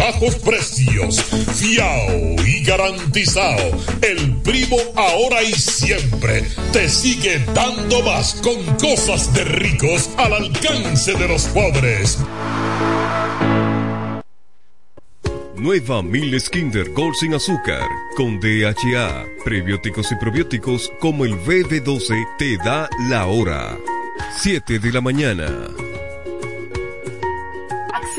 bajos precios. Fiao y garantizado. El Primo ahora y siempre te sigue dando más con cosas de ricos al alcance de los pobres. Nueva Miles Kinder Gold sin azúcar, con DHA, prebióticos y probióticos como el BB12 te da la hora. 7 de la mañana.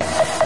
you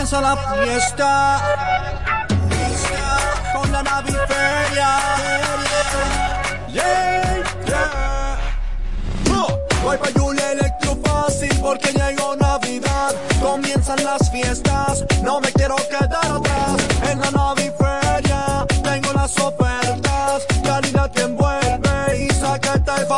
Comienza la fiesta con la naviferia. Yeah, yeah. Voy pa' Julia Electro Fácil porque llegó Navidad. Comienzan las fiestas, no me quiero quedar atrás. En la naviferia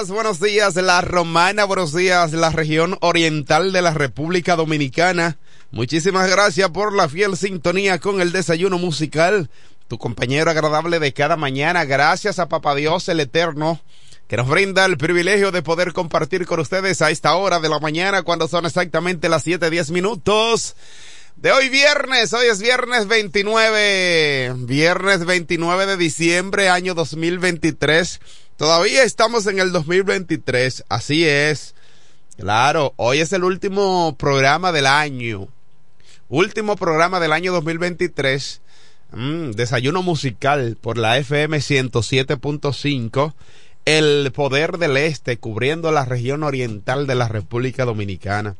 Días, buenos días la romana, buenos días la región oriental de la República Dominicana. Muchísimas gracias por la fiel sintonía con el desayuno musical, tu compañero agradable de cada mañana. Gracias a Papá Dios el Eterno que nos brinda el privilegio de poder compartir con ustedes a esta hora de la mañana cuando son exactamente las 7:10 minutos de hoy viernes, hoy es viernes 29, viernes 29 de diciembre año 2023. Todavía estamos en el 2023, así es. Claro, hoy es el último programa del año. Último programa del año 2023. Mm, desayuno musical por la FM 107.5. El Poder del Este, cubriendo la región oriental de la República Dominicana.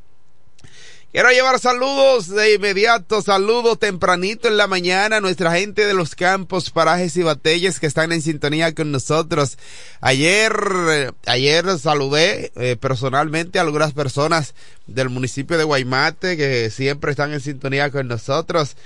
Quiero llevar saludos de inmediato, saludos tempranito en la mañana a nuestra gente de los campos, parajes y batallas que están en sintonía con nosotros. Ayer, eh, ayer saludé eh, personalmente a algunas personas del municipio de Guaymate que siempre están en sintonía con nosotros.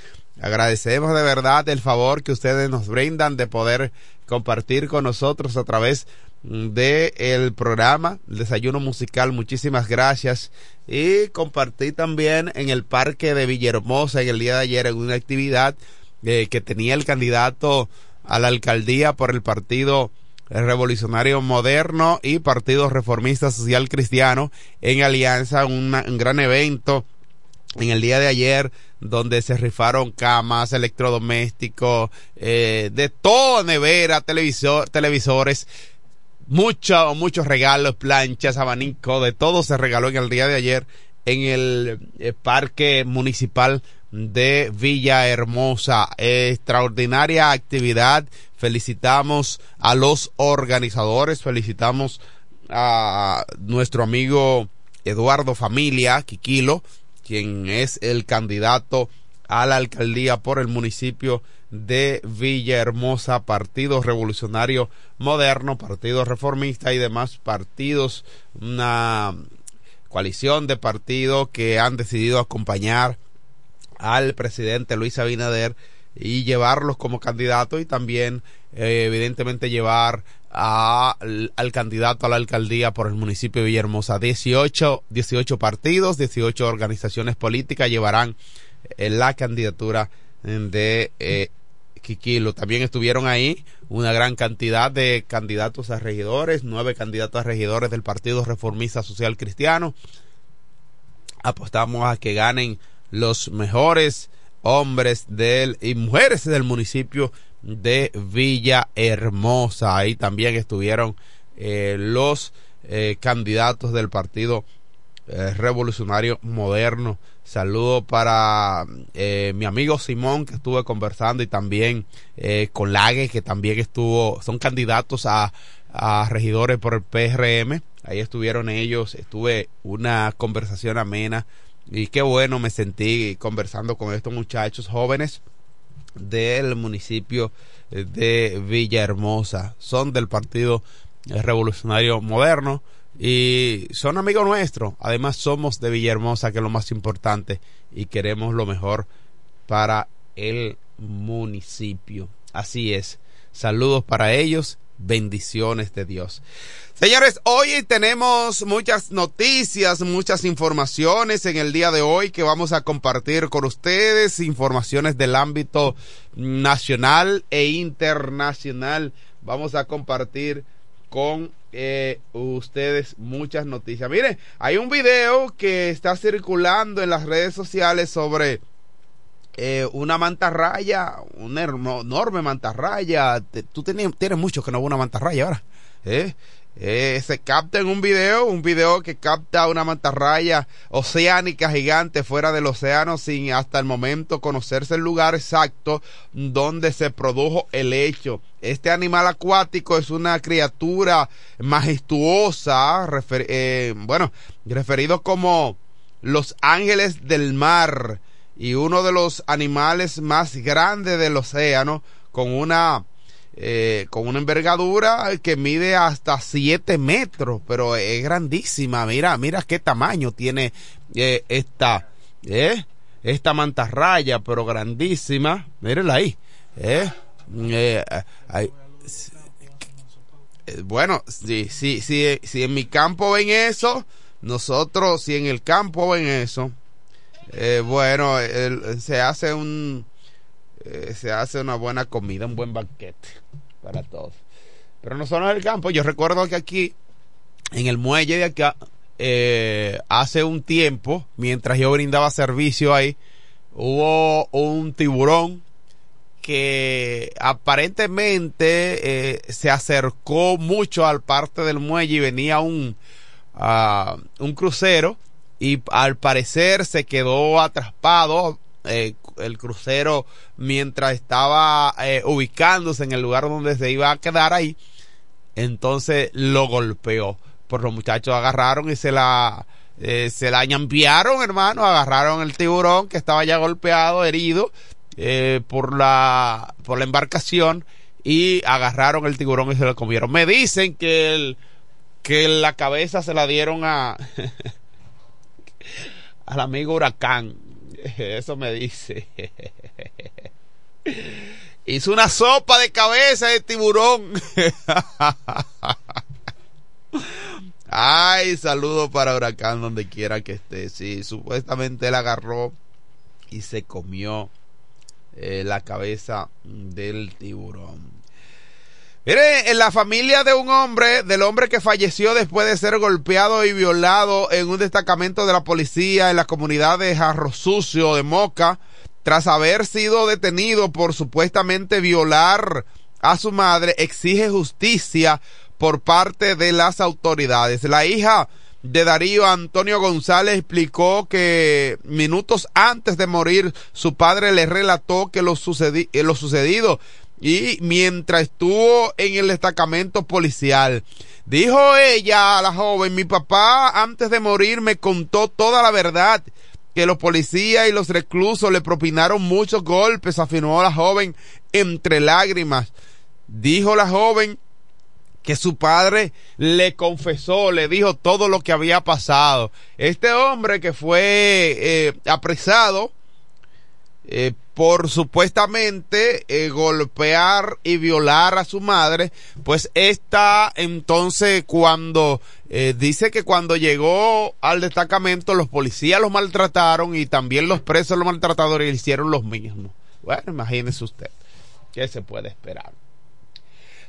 Agradecemos de verdad el favor que ustedes nos brindan de poder compartir con nosotros a través el programa el Desayuno Musical. Muchísimas gracias. Y compartí también en el Parque de Villahermosa en el día de ayer en una actividad eh, que tenía el candidato a la alcaldía por el Partido Revolucionario Moderno y Partido Reformista Social Cristiano en alianza, un gran evento en el día de ayer donde se rifaron camas, electrodomésticos, eh, de todo, nevera, televisor, televisores, muchos, muchos regalos, planchas, abanico, de todo se regaló en el día de ayer en el eh, Parque Municipal de Villahermosa. Extraordinaria actividad. Felicitamos a los organizadores, felicitamos a nuestro amigo Eduardo Familia, Quiquilo, quien es el candidato a la alcaldía por el municipio de Villahermosa, Partido Revolucionario Moderno, Partido Reformista y demás partidos, una coalición de partidos que han decidido acompañar al presidente Luis Abinader y llevarlos como candidato y también eh, evidentemente llevar a, al candidato a la alcaldía por el municipio de Villahermosa. 18, 18 partidos, 18 organizaciones políticas llevarán la candidatura de eh. También estuvieron ahí una gran cantidad de candidatos a regidores, nueve candidatos a regidores del Partido Reformista Social Cristiano. Apostamos a que ganen los mejores hombres y mujeres del municipio de Villa Hermosa. Ahí también estuvieron eh, los eh, candidatos del Partido eh, Revolucionario Moderno. Saludo para mi amigo Simón que estuve conversando y también con Lague que también estuvo, son candidatos a, a regidores por el PRM. Ahí estuvieron ellos, estuve una conversación amena y qué bueno me sentí conversando con estos muchachos jóvenes del municipio de Villahermosa. Son del Partido Revolucionario Moderno y son amigos nuestros. Además somos de Villahermosa, que es lo más importante, y queremos lo mejor para el municipio. Así es. Saludos para ellos, bendiciones de Dios. Señores, hoy tenemos muchas noticias, muchas informaciones en el día de hoy que vamos a compartir con ustedes, informaciones del ámbito nacional e internacional. Vamos a compartir con eh, ustedes muchas noticias. Miren, hay un video que está circulando en las redes sociales sobre eh, una mantarraya, una enorme mantarraya. Tú tienes, tienes mucho que no hubo una mantarraya ahora. ¿eh? Eh, se capta en un video, un video que capta una mantarraya oceánica gigante fuera del océano sin hasta el momento conocerse el lugar exacto donde se produjo el hecho. Este animal acuático es una criatura majestuosa, eh, bueno, referido como los ángeles del mar y uno de los animales más grandes del océano con una eh, con una envergadura que mide hasta 7 metros, pero es grandísima. Mira, mira qué tamaño tiene eh, esta, eh, esta mantarraya, pero grandísima. Mírenla ahí. Eh, eh, bueno, si, si, si, si en mi campo ven eso, nosotros, si en el campo ven eso, bueno, se hace un eh, se hace una buena comida, un buen banquete para todos. Pero no solo en el campo, yo recuerdo que aquí, en el muelle de acá, eh, hace un tiempo, mientras yo brindaba servicio ahí, hubo un tiburón que aparentemente eh, se acercó mucho al parte del muelle y venía un, uh, un crucero y al parecer se quedó atrapado el crucero mientras estaba eh, ubicándose en el lugar donde se iba a quedar ahí, entonces lo golpeó. Por los muchachos agarraron y se la eh, se la ñampiaron, hermano, agarraron el tiburón que estaba ya golpeado, herido eh, por la por la embarcación y agarraron el tiburón y se lo comieron. Me dicen que el que la cabeza se la dieron a al amigo huracán Eso me dice. Hizo una sopa de cabeza de tiburón. Ay, saludo para Huracán donde quiera que esté. Sí, supuestamente él agarró y se comió eh, la cabeza del tiburón. Mire, en la familia de un hombre, del hombre que falleció después de ser golpeado y violado en un destacamento de la policía en la comunidad de Jarro Sucio de Moca, tras haber sido detenido por supuestamente violar a su madre, exige justicia por parte de las autoridades. La hija de Darío Antonio González explicó que minutos antes de morir su padre le relató que lo, eh, lo sucedido y mientras estuvo en el destacamento policial. Dijo ella a la joven, mi papá antes de morir me contó toda la verdad, que los policías y los reclusos le propinaron muchos golpes, afirmó la joven entre lágrimas. Dijo la joven que su padre le confesó, le dijo todo lo que había pasado. Este hombre que fue eh, apresado eh, por supuestamente eh, golpear y violar a su madre, pues esta entonces cuando eh, dice que cuando llegó al destacamento los policías los maltrataron y también los presos los maltratadores hicieron los mismos. Bueno, imagínese usted, ¿qué se puede esperar?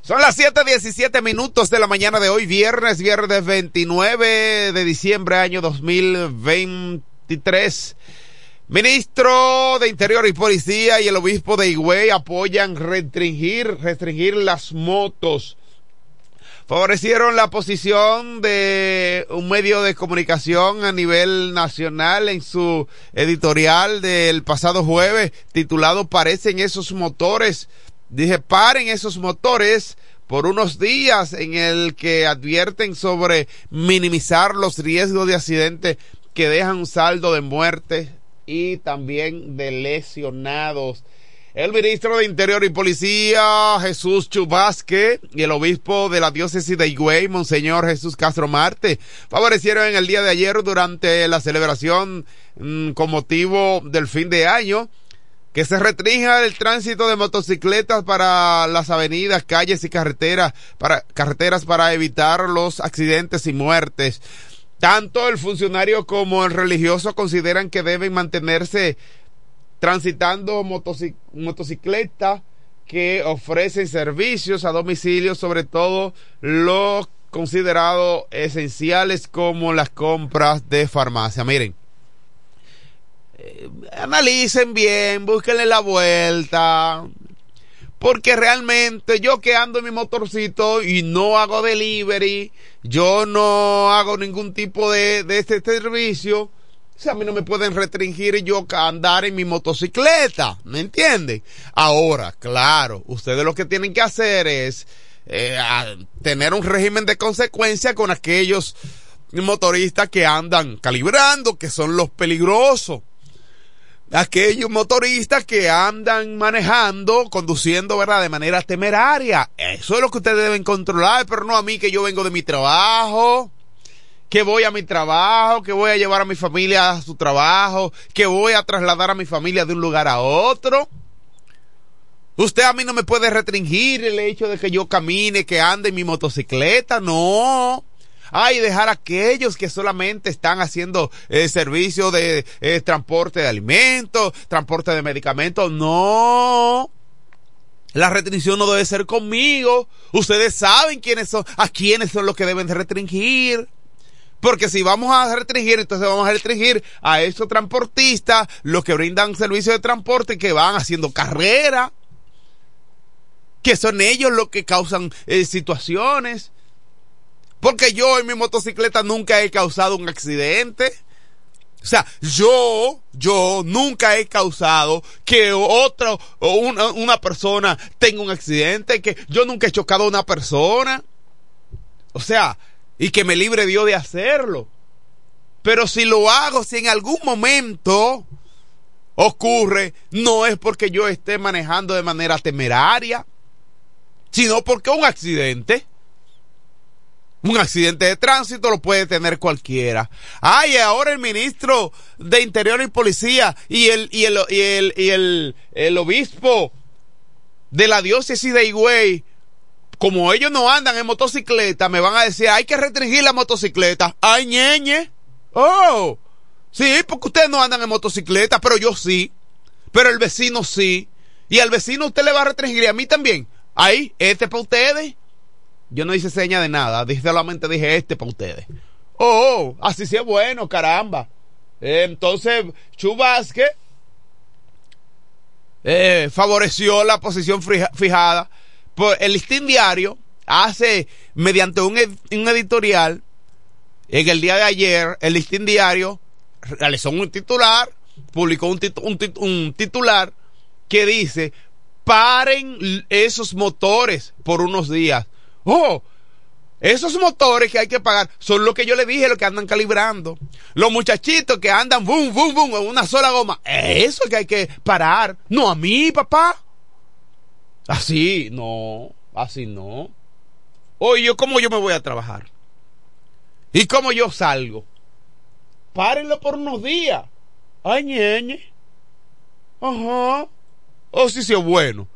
Son las 7:17 minutos de la mañana de hoy, viernes, viernes 29 de diciembre, año 2023. Ministro de Interior y Policía y el obispo de Higüey apoyan restringir, restringir las motos. Favorecieron la posición de un medio de comunicación a nivel nacional en su editorial del pasado jueves titulado Parecen esos motores. Dije, paren esos motores por unos días en el que advierten sobre minimizar los riesgos de accidente que dejan un saldo de muerte, y también de lesionados. El ministro de Interior y Policía, Jesús Chubasque, y el obispo de la diócesis de Higüey, Monseñor Jesús Castro Marte, favorecieron en el día de ayer durante la celebración mm, con motivo del fin de año que se restrinja el tránsito de motocicletas para las avenidas, calles y carreteras para, carreteras para evitar los accidentes y muertes. Tanto el funcionario como el religioso consideran que deben mantenerse transitando motocicletas que ofrecen servicios a domicilio, sobre todo los considerados esenciales como las compras de farmacia. Miren, eh, analicen bien, búsquenle la vuelta, porque realmente yo que ando en mi motorcito y no hago delivery, yo no hago ningún tipo de, de este servicio, o a mí no me pueden restringir yo andar en mi motocicleta, ¿me entienden? Ahora, claro, ustedes lo que tienen que hacer es eh, tener un régimen de consecuencia con aquellos motoristas que andan calibrando, que son los peligrosos aquellos motoristas que andan manejando, conduciendo, ¿verdad? De manera temeraria. Eso es lo que ustedes deben controlar, pero no a mí que yo vengo de mi trabajo, que voy a mi trabajo, que voy a llevar a mi familia a su trabajo, que voy a trasladar a mi familia de un lugar a otro. Usted a mí no me puede restringir el hecho de que yo camine, que ande en mi motocicleta, no. Ay, dejar a aquellos que solamente están haciendo eh, servicio de eh, transporte de alimentos, transporte de medicamentos. No. La restricción no debe ser conmigo. Ustedes saben quiénes son, a quiénes son los que deben de restringir. Porque si vamos a restringir, entonces vamos a restringir a esos transportistas, los que brindan servicio de transporte, que van haciendo carrera, que son ellos los que causan eh, situaciones. Porque yo en mi motocicleta nunca he causado un accidente. O sea, yo, yo nunca he causado que otro, o una, una persona tenga un accidente, que yo nunca he chocado a una persona. O sea, y que me libre Dios de hacerlo. Pero si lo hago, si en algún momento ocurre, no es porque yo esté manejando de manera temeraria, sino porque un accidente un accidente de tránsito lo puede tener cualquiera. Ay, ahora el ministro de Interior y Policía y el, y el, y el, y el, obispo de la diócesis de Higüey, como ellos no andan en motocicleta, me van a decir, hay que restringir la motocicleta. Ay, ñeñe. Oh, sí, porque ustedes no andan en motocicleta, pero yo sí. Pero el vecino sí. Y al vecino usted le va a restringir y a mí también. Ahí, este para ustedes. Yo no hice seña de nada, solamente dije este para ustedes. Oh, así sí es bueno, caramba. Entonces, Chubasque eh, favoreció la posición fijada. Por el listín diario hace, mediante un, un editorial, en el día de ayer, el listín diario realizó un titular, publicó un, un titular que dice, paren esos motores por unos días. Oh, esos motores que hay que pagar son lo que yo le dije, lo que andan calibrando. Los muchachitos que andan boom, boom, boom en una sola goma. Eso es que hay que parar. No a mí, papá. Así, no. Así no. Oye, ¿yo ¿cómo yo me voy a trabajar? ¿Y cómo yo salgo? Párenlo por unos días. Ay, ñeñe. Ajá. Oh, sí, sí, bueno.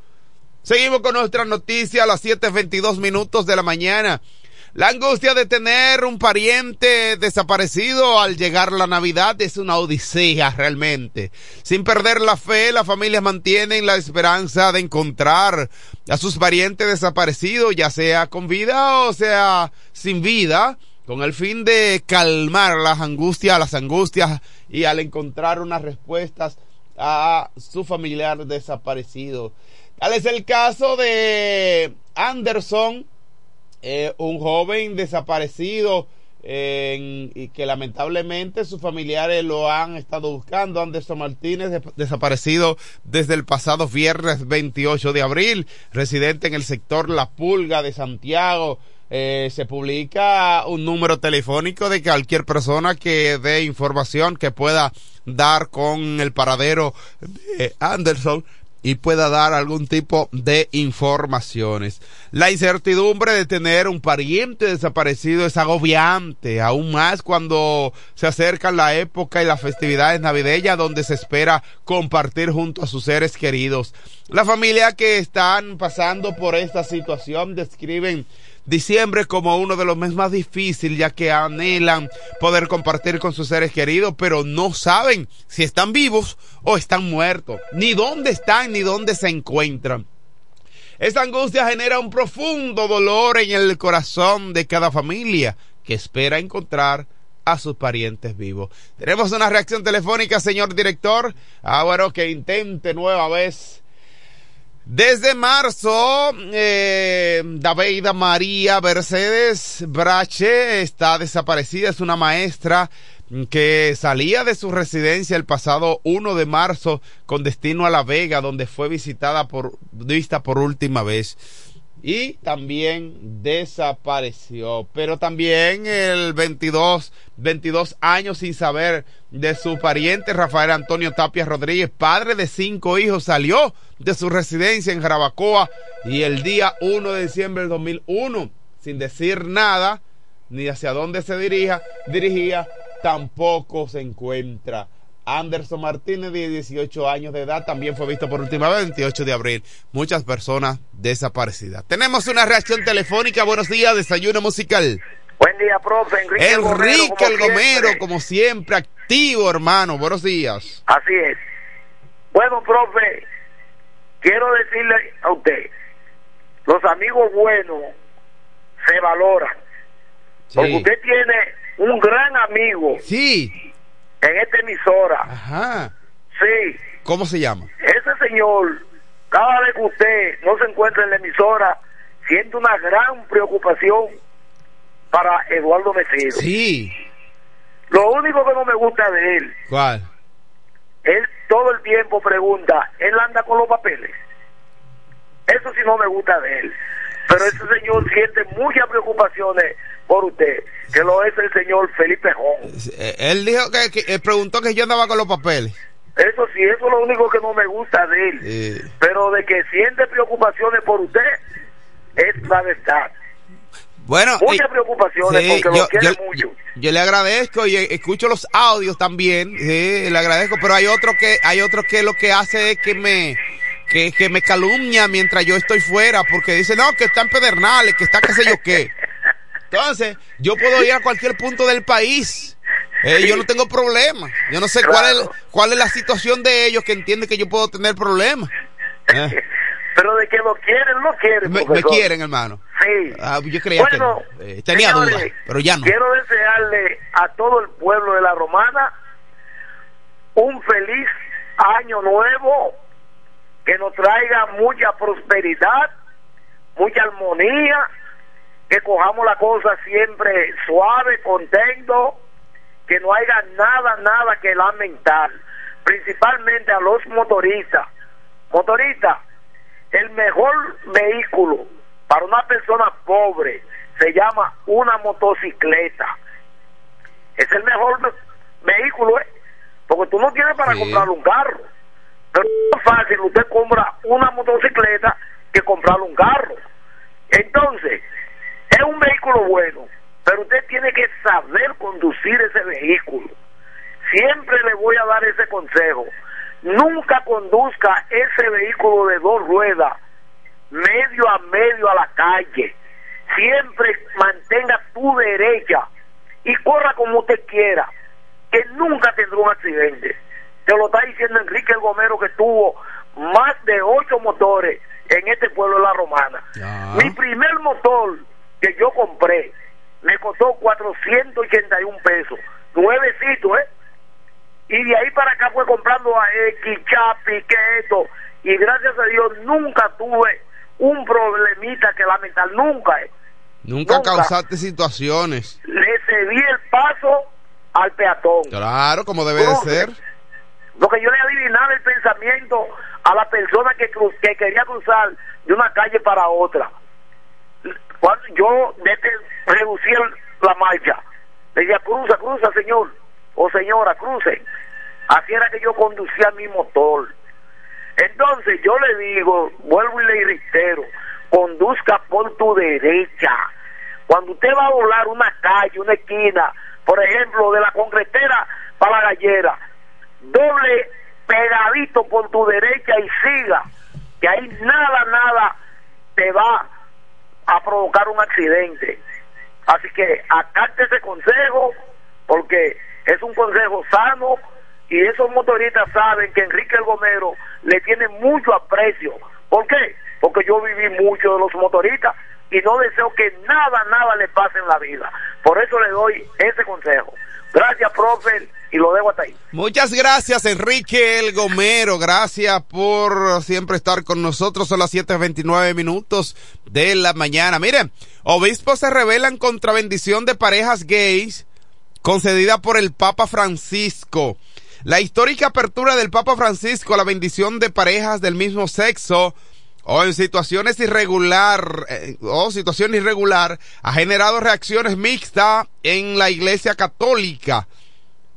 Seguimos con nuestra noticia a las 7.22 minutos de la mañana. La angustia de tener un pariente desaparecido al llegar la Navidad es una odisea realmente. Sin perder la fe, las familias mantienen la esperanza de encontrar a sus parientes desaparecidos, ya sea con vida o sea sin vida, con el fin de calmar las angustias, las angustias y al encontrar unas respuestas a su familiar desaparecido. Tal es el caso de Anderson, eh, un joven desaparecido y que lamentablemente sus familiares lo han estado buscando. Anderson Martínez desaparecido desde el pasado viernes 28 de abril, residente en el sector La Pulga de Santiago. Eh, se publica un número telefónico de cualquier persona que dé información que pueda dar con el paradero de Anderson y pueda dar algún tipo de informaciones. La incertidumbre de tener un pariente desaparecido es agobiante, aún más cuando se acerca la época y las festividades navideñas donde se espera compartir junto a sus seres queridos. La familia que están pasando por esta situación describen diciembre como uno de los meses más difíciles, ya que anhelan poder compartir con sus seres queridos, pero no saben si están vivos o están muertos, ni dónde están, ni dónde se encuentran. Esta angustia genera un profundo dolor en el corazón de cada familia que espera encontrar a sus parientes vivos. Tenemos una reacción telefónica, señor director. Ahora que intente nueva vez desde marzo, eh, David María Mercedes Brache está desaparecida. Es una maestra que salía de su residencia el pasado 1 de marzo con destino a La Vega, donde fue visitada por, vista por última vez y también desapareció. Pero también el 22, 22 años sin saber de su pariente Rafael Antonio Tapia Rodríguez, padre de cinco hijos, salió de su residencia en Jarabacoa y el día 1 de diciembre del 2001, sin decir nada, ni hacia dónde se dirija, dirigía, tampoco se encuentra. Anderson Martínez, de 18 años de edad, también fue visto por última vez, 28 de abril. Muchas personas desaparecidas. Tenemos una reacción telefónica. Buenos días, desayuno musical. Buen día, profe. Enrique, Enrique el Gomero, como, siempre, activo, hermano. Buenos días. Así es. Bueno, profe, quiero decirle a usted, los amigos buenos se valoran. Porque usted tiene un gran amigo. Sí en esta emisora. Ajá. Sí. ¿Cómo se llama? Ese señor, cada vez que usted no se encuentra en la emisora, siente una gran preocupación para Eduardo Mecedo. Sí. Lo único que no me gusta de él. ¿Cuál? Él todo el tiempo pregunta, ¿él anda con los papeles? Eso sí no me gusta de él. Pero ese señor siente muchas preocupaciones por usted, que lo es el señor Felipe Jón. Eh, él dijo que, preguntó que yo andaba con los papeles. Eso sí, eso es lo único que no me gusta de él. Pero de que siente preocupaciones por usted, es la verdad. Bueno, muchas preocupaciones porque lo quiere mucho. Yo le agradezco y escucho los audios también, le agradezco, pero hay otro que hay otro que lo que hace es que me que, que me calumnia mientras yo estoy fuera, porque dice, no, que está en Pedernales, que está qué sé yo qué. Entonces, yo puedo ir a cualquier punto del país. Eh, Yo no tengo problema. Yo no sé cuál, es, cuál es la situación de ellos que entienden que yo puedo tener problemas. Eh, Pero de que lo quieren, lo quieren. me, quieren, hermano. Sí. Ah, yo creía Bueno, que no. Eh, tenía señores, dudas, pero ya no. Quiero desearle a todo el pueblo de la Romana un feliz año nuevo que nos traiga mucha prosperidad, mucha armonía, que cojamos la cosa siempre suave, contento, que no haya nada, nada que lamentar, principalmente a los motoristas. Motoristas, el mejor vehículo para una persona pobre se llama una motocicleta. Es el mejor vehículo, ¿eh? porque tú no tienes para comprar un carro. Pero es más fácil, usted compra una motocicleta que comprar un carro. Entonces, es un vehículo bueno, pero usted tiene que saber conducir ese vehículo. Siempre le voy a dar ese consejo. Nunca conduzca ese vehículo de dos ruedas medio a medio a la calle. Siempre mantenga tu derecha y corra como usted quiera, que nunca tendrá un accidente. Te lo está diciendo Enrique el Gomero que tuvo más de ocho motores en este pueblo de La Romana. Mi primer motor que yo compré me costó 481 pesos, nuevecito, ¿eh? Y de ahí para acá fue comprando a X, Chapi, que esto. Y gracias a Dios nunca tuve un problemita que lamentar, nunca. Nunca, Nunca. causaste situaciones. Le cedí el paso al peatón. Claro, como debe de ser. Lo que yo le adivinaba el pensamiento a la persona que, cru- que quería cruzar de una calle para otra. Cuando yo desde la marcha, le decía, cruza, cruza, señor, o señora, cruce. Así era que yo conducía mi motor. Entonces yo le digo, vuelvo y le reitero, conduzca por tu derecha. Cuando usted va a volar una calle, una esquina, por ejemplo, de la concretera para la gallera, doble pegadito por tu derecha y siga, que ahí nada, nada te va a provocar un accidente. Así que acate ese consejo, porque es un consejo sano y esos motoristas saben que Enrique el Gomero le tiene mucho aprecio. ¿Por qué? Porque yo viví mucho de los motoristas y no deseo que nada, nada le pase en la vida. Por eso le doy ese consejo. Gracias, profe, y lo dejo hasta ahí. Muchas gracias, Enrique El Gomero. Gracias por siempre estar con nosotros. Son las 7.29 minutos de la mañana. Miren, obispos se rebelan contra bendición de parejas gays concedida por el Papa Francisco. La histórica apertura del Papa Francisco a la bendición de parejas del mismo sexo o en situaciones irregular eh, o situación irregular ha generado reacciones mixtas en la Iglesia Católica.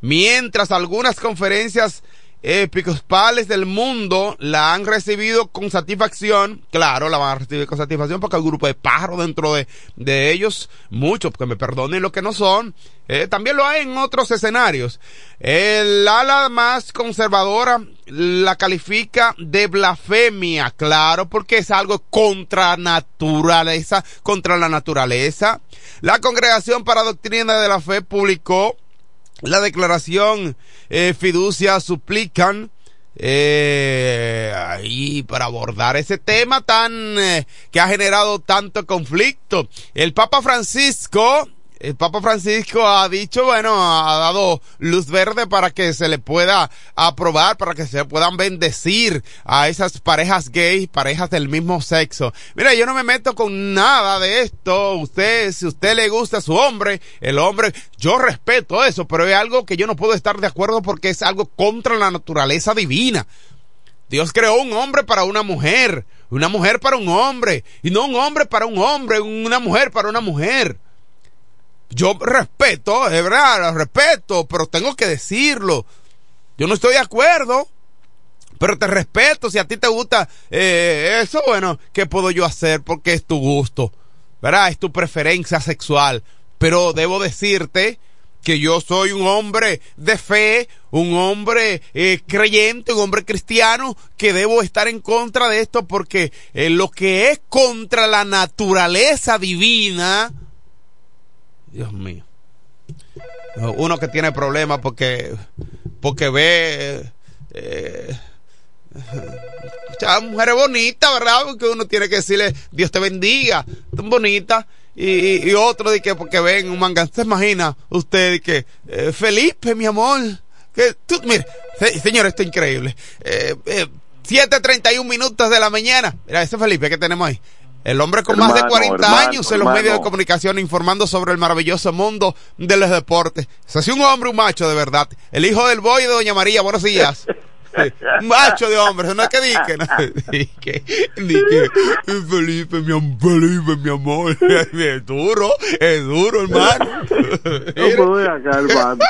Mientras algunas conferencias episcopales del mundo la han recibido con satisfacción, claro, la van a recibir con satisfacción porque hay un grupo de pájaros dentro de, de ellos, muchos, que me perdonen lo que no son, eh, también lo hay en otros escenarios. El ala más conservadora la califica de blasfemia, claro, porque es algo contra naturaleza, contra la naturaleza. La Congregación para Doctrina de la Fe publicó la declaración eh, fiducia suplican eh, ahí para abordar ese tema tan eh, que ha generado tanto conflicto. El Papa Francisco, el Papa Francisco ha dicho, bueno, ha dado luz verde para que se le pueda aprobar, para que se puedan bendecir a esas parejas gays, parejas del mismo sexo. Mira, yo no me meto con nada de esto. Usted, si usted le gusta a su hombre, el hombre, yo respeto eso, pero es algo que yo no puedo estar de acuerdo porque es algo contra la naturaleza divina. Dios creó un hombre para una mujer, una mujer para un hombre, y no un hombre para un hombre, una mujer para una mujer. Yo respeto, es verdad, respeto, pero tengo que decirlo. Yo no estoy de acuerdo, pero te respeto. Si a ti te gusta eh, eso, bueno, ¿qué puedo yo hacer? Porque es tu gusto, ¿verdad? Es tu preferencia sexual. Pero debo decirte que yo soy un hombre de fe, un hombre eh, creyente, un hombre cristiano, que debo estar en contra de esto porque eh, lo que es contra la naturaleza divina, Dios mío, uno que tiene problemas porque, porque ve... Eh, mujeres bonitas, ¿verdad? Porque uno tiene que decirle, Dios te bendiga, tan bonita. Y, y, otro de que porque ven un manga, ¿se imagina usted que eh, Felipe, mi amor? Que tú, mire, señor, esto es increíble. Eh, eh, 7.31 minutos de la mañana. Mira, ese Felipe que tenemos ahí. El hombre con más de 40 años en los medios de comunicación informando sobre el maravilloso mundo de los deportes. Se hace un hombre, un macho de verdad. El hijo del boy de Doña María, buenos días. Un macho de hombre, no es que dique, no, dique, dique, Felipe, mi amor, Felipe, mi amor, es duro, es duro, hermano. No puedo acá, hermano.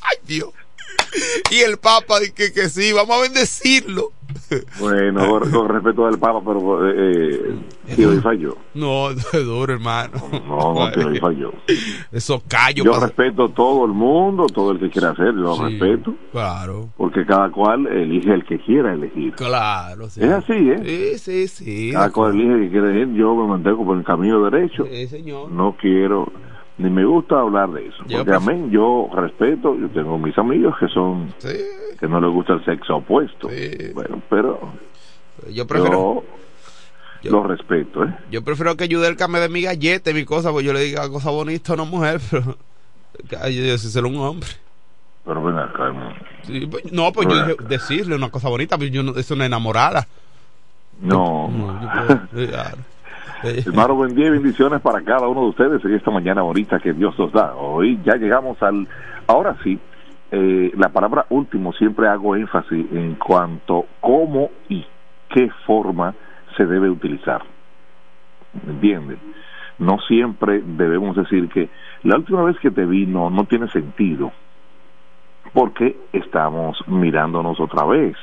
Ay, Dios. Y el Papa dice que, que sí, vamos a bendecirlo. Bueno, con, respeto al Papa, pero eh, tío y fallo. No, es duro, hermano. No, no, tío y fallo. Eso callo. Yo respeto a todo el mundo, todo el que quiera hacer, yo lo Sí, respeto. Claro. Porque cada cual elige el que quiera elegir. Claro, sí. Es así, ¿eh? Sí, sí, sí. Cada cual elige el que quiere elegir. Yo me mantengo por el camino derecho. Sí, señor. No quiero, ni me gusta hablar de eso. Yo porque amén, yo respeto, yo tengo mis amigos que son, que no les gusta el sexo opuesto. Bueno, pero Yo prefiero, yo lo respeto, ¿eh? yo prefiero que Yudelka me dé mi galleta y mi cosa, porque yo le diga cosa bonita a una mujer, pero yo, yo sí ser un hombre. Pero ven acá. Sí, pues, no, pues yo dije, decirle una cosa bonita, pero yo no, es una enamorada. No. yo- claro. Hermano, buen día y bendiciones para cada uno de ustedes en esta mañana bonita que Dios nos da. Hoy ya llegamos al... Ahora sí, eh, la palabra último siempre hago énfasis en cuanto cómo y qué forma se debe utilizar. ¿Me entiendes? No siempre debemos decir que la última vez que te vi no, no tiene sentido porque estamos mirándonos otra vez.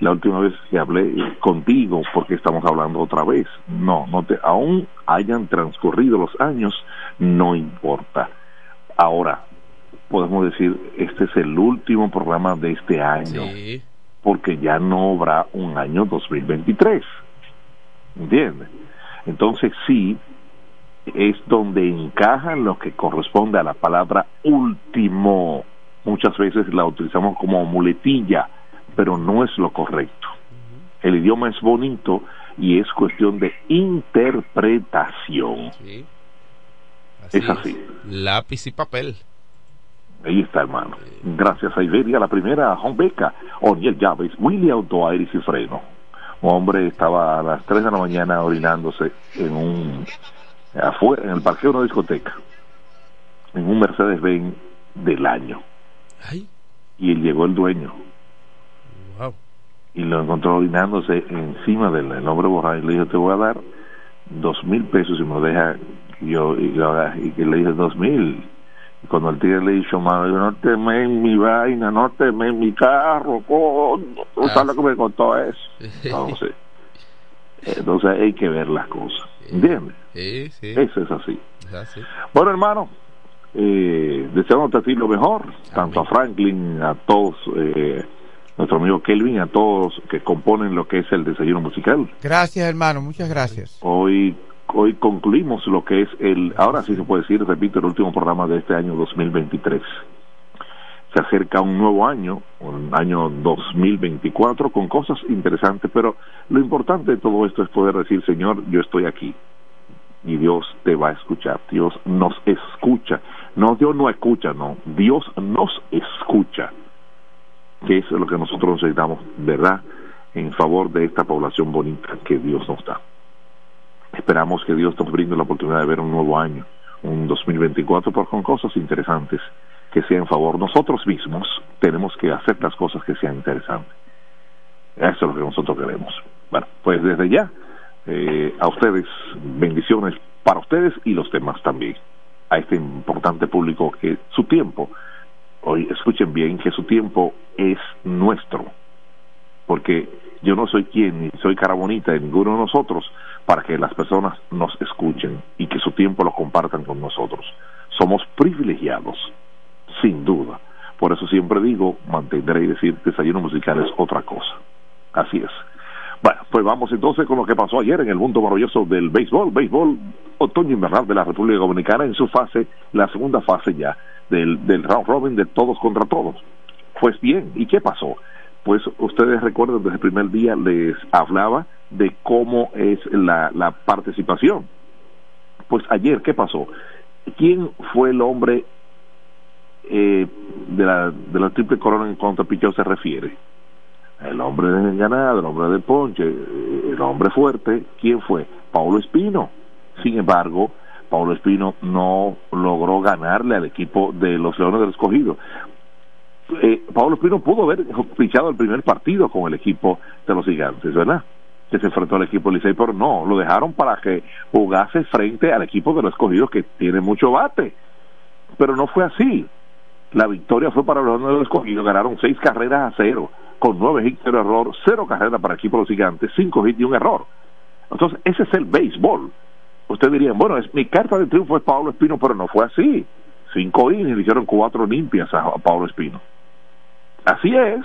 La última vez que hablé contigo, porque estamos hablando otra vez. No, no te, aún hayan transcurrido los años, no importa. Ahora, podemos decir, este es el último programa de este año, porque ya no habrá un año 2023. ¿Entiendes? Entonces sí, es donde encaja lo que corresponde a la palabra último. Muchas veces la utilizamos como muletilla, pero no es lo correcto. El idioma es bonito y es cuestión de interpretación. es así. Lápiz y papel. Ahí está, hermano. Gracias a Iberia, la primera, Juan Beca, Oniel Llaves, Willy Auto Aires y Freno. Un hombre estaba a las 3 de la mañana orinándose en un afuera, en el parqueo de una discoteca, en un Mercedes Benz del año. Y llegó el dueño. Y lo encontró orinándose encima del el hombre borracho y le dijo te voy a dar dos mil pesos si me lo deja yo y, y que le dije dos mil cuando el tigre le dijo mano yo no te me en mi vaina no te me en mi carro coño Ah. sabes lo que me contó eso entonces entonces hay que ver las cosas ¿entiendes? Sí, sí. eso es así Es así. bueno hermano eh, deseándote a ti lo mejor tanto a Franklin a todos eh, nuestro amigo Kelvin a todos que componen lo que es el desayuno musical. Gracias, hermano, muchas gracias. hoy hoy concluimos lo que es el ahora sí se puede decir repito el último programa de este año 2023 se acerca un nuevo año un año 2024 con cosas interesantes pero lo importante de todo esto es poder decir Señor yo estoy aquí y Dios te va a escuchar Dios nos escucha no Dios no escucha no Dios nos escucha que es lo que nosotros necesitamos verdad en favor de esta población bonita que Dios nos da Esperamos que Dios nos brinde la oportunidad de ver un nuevo año, un 2024, pero con cosas interesantes que sean en favor. Nosotros mismos tenemos que hacer las cosas que sean interesantes. Eso es lo que nosotros queremos. Bueno, pues desde ya, eh, a ustedes, bendiciones para ustedes y los demás también. A este importante público que su tiempo, hoy escuchen bien, que su tiempo es nuestro porque yo no soy quien ni soy cara bonita de ninguno de nosotros para que las personas nos escuchen y que su tiempo lo compartan con nosotros. Somos privilegiados sin duda. Por eso siempre digo, mantendré y decir, desayuno musical es otra cosa. Así es. Bueno, pues vamos entonces con lo que pasó ayer en el mundo maravilloso del béisbol, béisbol otoño invernal de la República Dominicana en su fase, la segunda fase ya del, del round robin de todos contra todos. Pues bien, ¿y qué pasó? Pues ustedes recuerdan desde el primer día les hablaba de cómo es la, la participación. Pues ayer, ¿qué pasó? ¿Quién fue el hombre eh, de, la, de la triple corona en contra Pichón se refiere? El hombre de ganado, el hombre de ponche, el hombre fuerte, ¿quién fue? Paulo Espino. Sin embargo, Paulo Espino no logró ganarle al equipo de los Leones del Escogido. Eh, Pablo Espino pudo haber pichado el primer partido con el equipo de los gigantes, ¿verdad? Que se enfrentó al equipo Licey, pero no, lo dejaron para que jugase frente al equipo de los escogidos que tiene mucho bate. Pero no fue así. La victoria fue para los los escogidos, ganaron seis carreras a cero, con nueve hits, cero error, cero carreras para el equipo de los gigantes, cinco hits y un error. Entonces, ese es el béisbol. Usted diría, bueno, es, mi carta de triunfo es Pablo Espino, pero no fue así. Cinco innings, le hicieron cuatro limpias a Pablo Espino. Así es,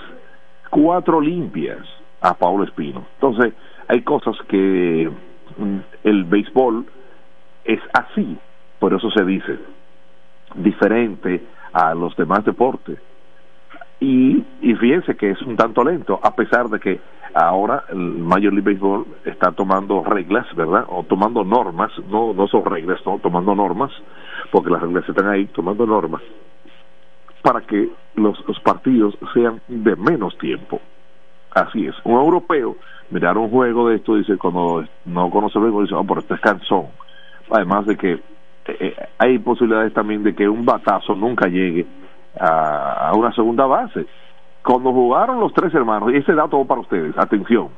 cuatro limpias a Paulo Espino. Entonces, hay cosas que mm, el béisbol es así, por eso se dice, diferente a los demás deportes. Y, y fíjense que es un tanto lento, a pesar de que ahora el Major League Baseball está tomando reglas, ¿verdad? O tomando normas, no, no son reglas, no, tomando normas, porque las reglas están ahí, tomando normas para que los, partidos sean de menos tiempo. Así es. Un europeo, mirar un juego de esto, dice, cuando no conoce el juego, dice, oh, pero este es cansón. Además de que eh, eh, hay posibilidades también de que un batazo nunca llegue a, una segunda base. Cuando jugaron los tres hermanos, y ese dato para ustedes, atención,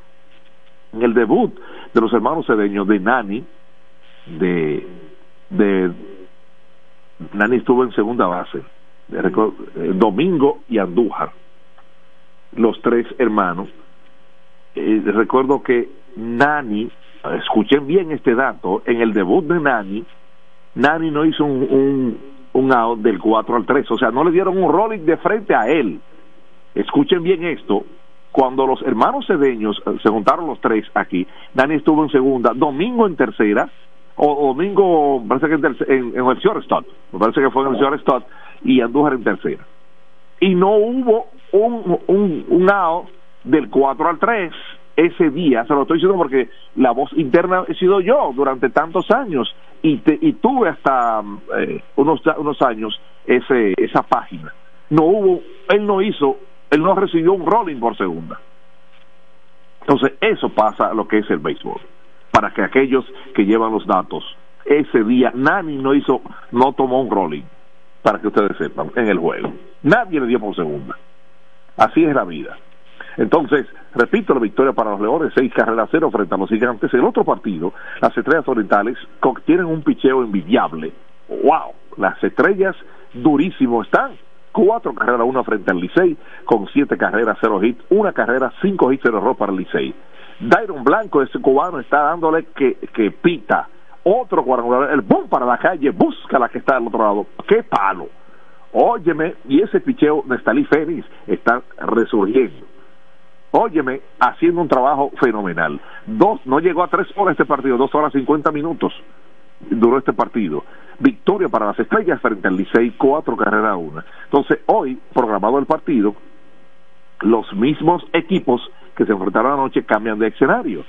en el debut de los hermanos cedeños de Nani, de, de Nani estuvo en segunda base, eh, Domingo y Andújar, los tres hermanos. Eh, recuerdo que Nani, escuchen bien este dato, en el debut de Nani, Nani no hizo un, un, un out del 4 al 3, o sea, no le dieron un rolling de frente a él. Escuchen bien esto, cuando los hermanos cedeños eh, se juntaron los tres aquí, Nani estuvo en segunda, Domingo en tercera, o Domingo, parece que en, en, el shortstop, me parece que fue en el shortstop, y Andújar en tercera. Y no hubo un, un, un AO del 4 al 3 ese día, se lo estoy diciendo porque la voz interna he sido yo durante tantos años y, y tuve hasta eh, unos, unos años ese, esa página. No hubo, él no hizo, él no recibió un rolling por segunda. Entonces, eso pasa lo que es el béisbol. Para que aquellos que llevan los datos, ese día Nani no hizo, no tomó un rolling para que ustedes sepan, en el juego. Nadie le dio por segunda. Así es la vida. Entonces, repito, la victoria para los Leones, seis carreras cero frente a los gigantes. El otro partido, las estrellas orientales, tienen un picheo envidiable. ¡Wow! Las estrellas durísimo están. Cuatro carreras, una frente al Licey, con siete carreras, cero hits, una carrera, cinco hits, cero error para el Licey. Dairon Blanco, ese cubano, está dándole que, que pita otro cuadrangular, el boom para la calle, busca la que está al otro lado. ¡Qué palo! Óyeme, y ese picheo de Stalin Fénix está resurgiendo. Óyeme, haciendo un trabajo fenomenal. Dos, no llegó a tres horas este partido, dos horas cincuenta minutos duró este partido. Victoria para las estrellas frente al Licey, cuatro carreras a una. Entonces, hoy, programado el partido, los mismos equipos que se enfrentaron anoche cambian de escenario.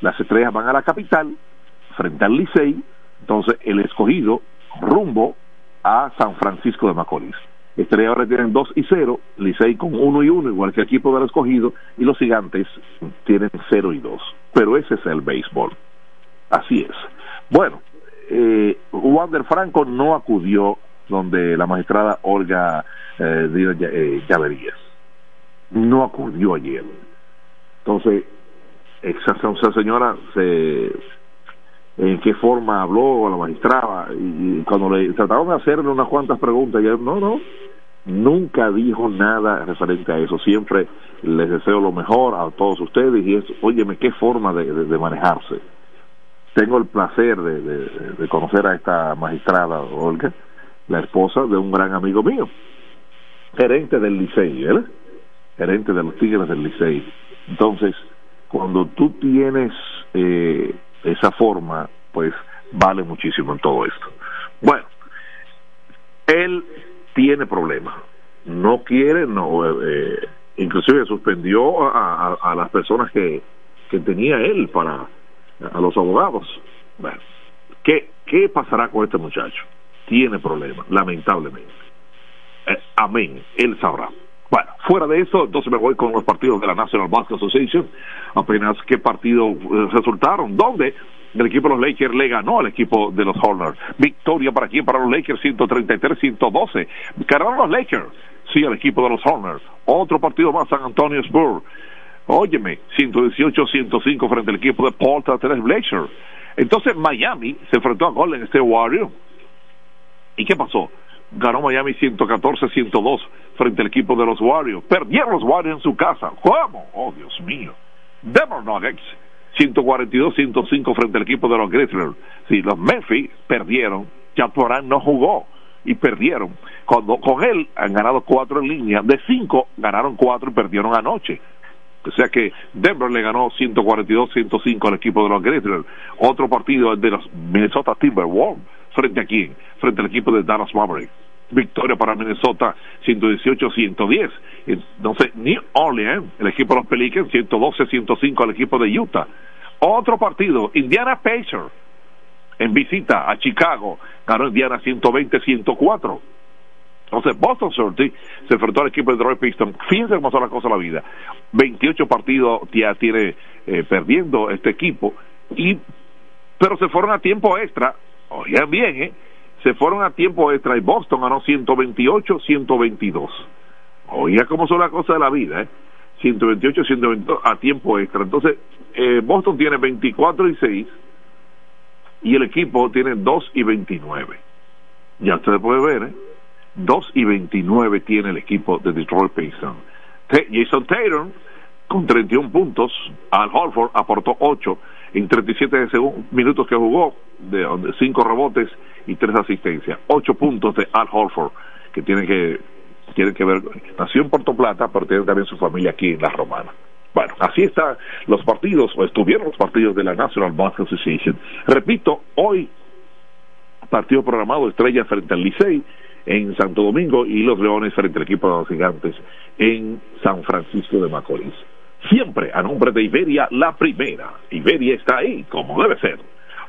Las estrellas van a la capital, frente al Licey, entonces el escogido rumbo a San Francisco de Macorís. Estrella ahora tienen 2 y 0, Licey con 1 y 1, igual que el equipo del escogido, y los gigantes tienen 0 y 2. Pero ese es el béisbol. Así es. Bueno, eh, Wander Franco no acudió donde la magistrada Olga eh, eh, Llaverías. No acudió ayer. Entonces, esa, esa señora se en qué forma habló a la magistrada y, cuando le trataron de hacerle unas cuantas preguntas, yo, no, no, nunca dijo nada referente a eso, siempre les deseo lo mejor a todos ustedes y es, óyeme, qué forma de, manejarse. Tengo el placer de, conocer a esta magistrada, Olga, la esposa de un gran amigo mío, gerente del Licey, ¿eh? gerente de los Tigres del Licey. Entonces, cuando tú tienes eh, esa forma, pues vale muchísimo en todo esto. Bueno, él tiene problemas, no quiere, no, eh, inclusive suspendió a, a, las personas que, que tenía él para a los abogados. Bueno, ¿qué, qué pasará con este muchacho? Tiene problemas, lamentablemente. Eh, amén, él sabrá. Bueno, fuera de eso, entonces me voy con los partidos de la National Basketball Association. Apenas qué partido eh, resultaron, ¿Dónde? el equipo de los Lakers le ganó al equipo de los Hornets. Victoria para aquí, para los Lakers, 133-112. Ganaron los Lakers, sí, al equipo de los Hornets. Otro partido más, San Antonio Spurs. Óyeme, 118-105 frente al equipo de Portland Trail Blazers. Entonces Miami se enfrentó a Golden State Warriors. ¿Y qué pasó? Ganó Miami 114-102 frente al equipo de los Warriors. Perdieron los Warriors en su casa. ¿Cómo? Oh, Dios mío. Denver Nuggets 142-105 frente al equipo de los Grizzlies. Sí, los Memphis perdieron. Chaporán no jugó y perdieron. Cuando, con él han ganado cuatro en línea. De cinco ganaron cuatro y perdieron anoche. O sea que Denver le ganó 142-105 al equipo de los Grizzlies. Otro partido de los Minnesota Timberwolves. ¿Frente a quién? Frente al equipo de Dallas Mavericks victoria para Minnesota 118-110. Entonces, New Orleans, el equipo de los Pelicans, 112-105 al equipo de Utah. Otro partido, Indiana Pacers, en visita a Chicago, ganó Indiana 120-104. Entonces, Boston Celtics se enfrentó al equipo de Detroit Pistons. Fíjense cómo son las cosas de la vida. 28 partidos ya tiene eh, perdiendo este equipo, y pero se fueron a tiempo extra. Oigan bien, ¿eh? se fueron a tiempo extra y Boston ganó 128-122. Oiga cómo son las cosas de la vida, ¿eh? 128-122 a tiempo extra. Entonces, eh, Boston tiene 24 y 6 y el equipo tiene 2 y 29. Ya usted puede ver, ¿eh? 2 y 29 tiene el equipo de Detroit Pistons. Jason Taylor con 31 puntos, Al Holford aportó 8 en 37 minutos que jugó, de 5 rebotes y 3 asistencias. 8 puntos de Al Holford, que tiene que, tiene que ver, nació en Puerto Plata, pero tiene también su familia aquí en La Romana. Bueno, así están los partidos, o estuvieron los partidos de la National Basketball Association. Repito, hoy partido programado Estrella frente al Licey en Santo Domingo y los Leones frente al equipo de los Gigantes en San Francisco de Macorís. Siempre a nombre de Iberia, la primera. Iberia está ahí, como debe ser.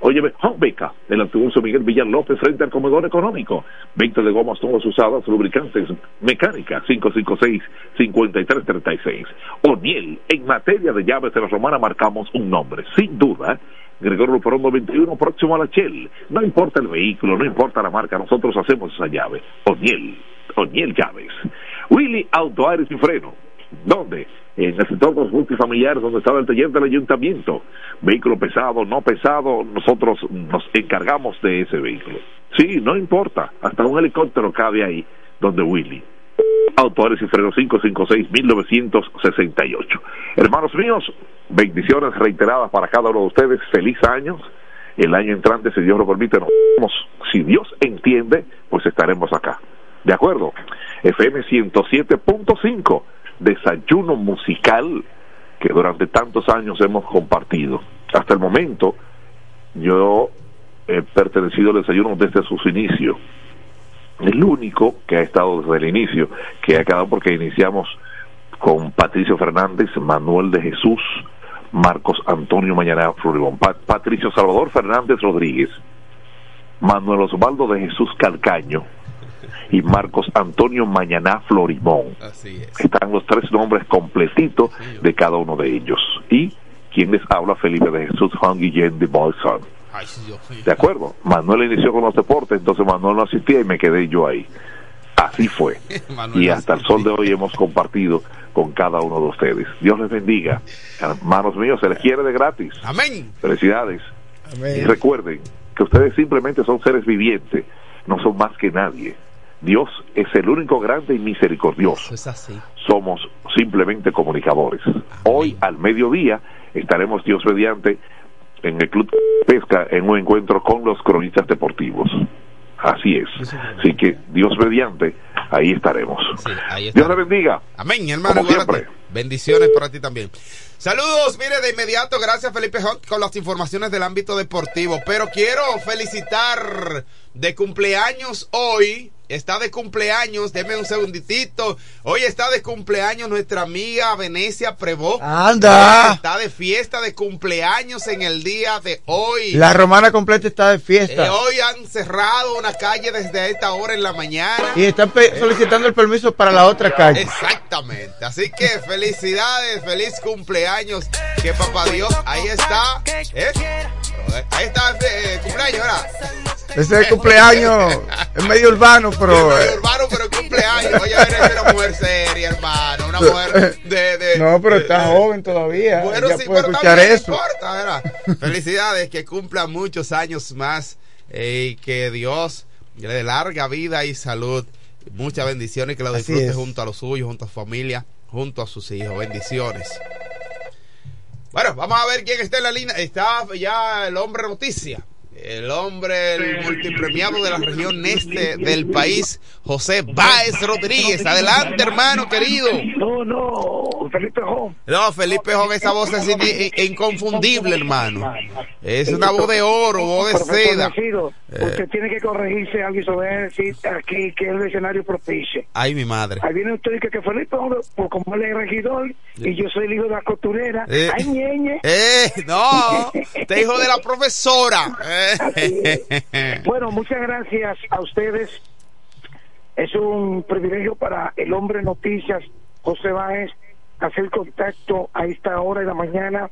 Óyeme, Beca, el autobús Miguel Villar López frente al comedor económico. Venta de gomas todas usadas, lubricantes, mecánica, 556-5336. O'Neill, en materia de llaves de la romana marcamos un nombre, sin duda. Gregorio Luperón 91, próximo a la Shell. No importa el vehículo, no importa la marca, nosotros hacemos esa llave. O'Neill, O'Neill Llaves. Willy Auto Aires y Freno. ¿Dónde? en el sector de los multifamiliares donde estaba el taller del ayuntamiento. Vehículo pesado, no pesado, nosotros nos encargamos de ese vehículo. Sí, no importa, hasta un helicóptero cabe ahí, donde Willy. Autores y Frenos 556-1968. Hermanos míos, bendiciones reiteradas para cada uno de ustedes, feliz año. El año entrante, si Dios lo permite, nos si Dios entiende, pues estaremos acá. ¿De acuerdo? FM 107.5 desayuno musical que durante tantos años hemos compartido. Hasta el momento, yo he pertenecido al desayuno desde sus inicios. El único que ha estado desde el inicio, que ha quedado porque iniciamos con Patricio Fernández, Manuel de Jesús, Marcos Antonio Mañana Floribón, Patricio Salvador Fernández Rodríguez, Manuel Osvaldo de Jesús Calcaño, y Marcos Antonio Mañaná Florimón. Están los tres nombres completitos de cada uno de ellos. Y quien les habla, Felipe de Jesús Juan Guillén de Bolson. ¿De acuerdo? Manuel inició con los deportes, entonces Manuel no asistía y me quedé yo ahí. Así fue. y hasta el sol de hoy hemos compartido con cada uno de ustedes. Dios les bendiga. Hermanos míos, se les quiere de gratis. Amén. Felicidades. Y recuerden que ustedes simplemente son seres vivientes, no son más que nadie. Dios es el único grande y misericordioso. Somos simplemente comunicadores. Hoy al mediodía estaremos Dios mediante en el Club Pesca en un encuentro con los cronistas deportivos. Así es. Así que Dios mediante, ahí estaremos. ahí Dios le bendiga. Amén, hermano. Como siempre. Bendiciones para ti también. Saludos, mire, de inmediato, gracias Felipe Hot con las informaciones del ámbito deportivo. Pero quiero felicitar de cumpleaños hoy. Está de cumpleaños, deme un segunditito. Hoy está de cumpleaños nuestra amiga Venecia Prevó. Anda. Está de fiesta de cumpleaños en el día de hoy. La romana completa está de fiesta. Eh, hoy han cerrado una calle desde esta hora en la mañana. Y están pe- solicitando el permiso para la otra calle. Exactamente. Así que felicidades, feliz cumpleaños. Que papá Dios, ahí está. ¿eh? Ahí está eh, cumpleaños, ¿verdad? Ese es el cumpleaños. Es medio urbano, pero. Hermano, pero cumpleaños. Oye, eres una mujer seria, hermano. Una mujer de. de No, pero está joven todavía. bueno, ya sí, puede pero escuchar no eso. importa, ¿verdad? Felicidades, que cumpla muchos años más eh, y que Dios le dé larga vida y salud. Muchas bendiciones que lo Así disfrute junto a los suyos, junto a su familia, junto a sus hijos. Bendiciones. Bueno, vamos a ver quién está en la línea. Está ya el hombre noticia. El hombre, el multipremiado de la región este del país, José Báez Rodríguez. Adelante, hermano querido. No, no, Felipe Jón. No, Felipe Jón, esa voz es in- in- inconfundible, hermano. Es una voz de oro, voz de seda. Eh. Usted tiene que corregirse algo y sobre decir aquí que es el escenario propicio. Ay, mi madre. Ahí viene usted y que, que Felipe Jón, pues como él es regidor y yo soy el hijo de la costurera. Eh. Ay, ñeñe. Eh, no, te hijo de la profesora. Eh. Bueno, muchas gracias a ustedes. Es un privilegio para el hombre noticias, José Báez, hacer contacto a esta hora de la mañana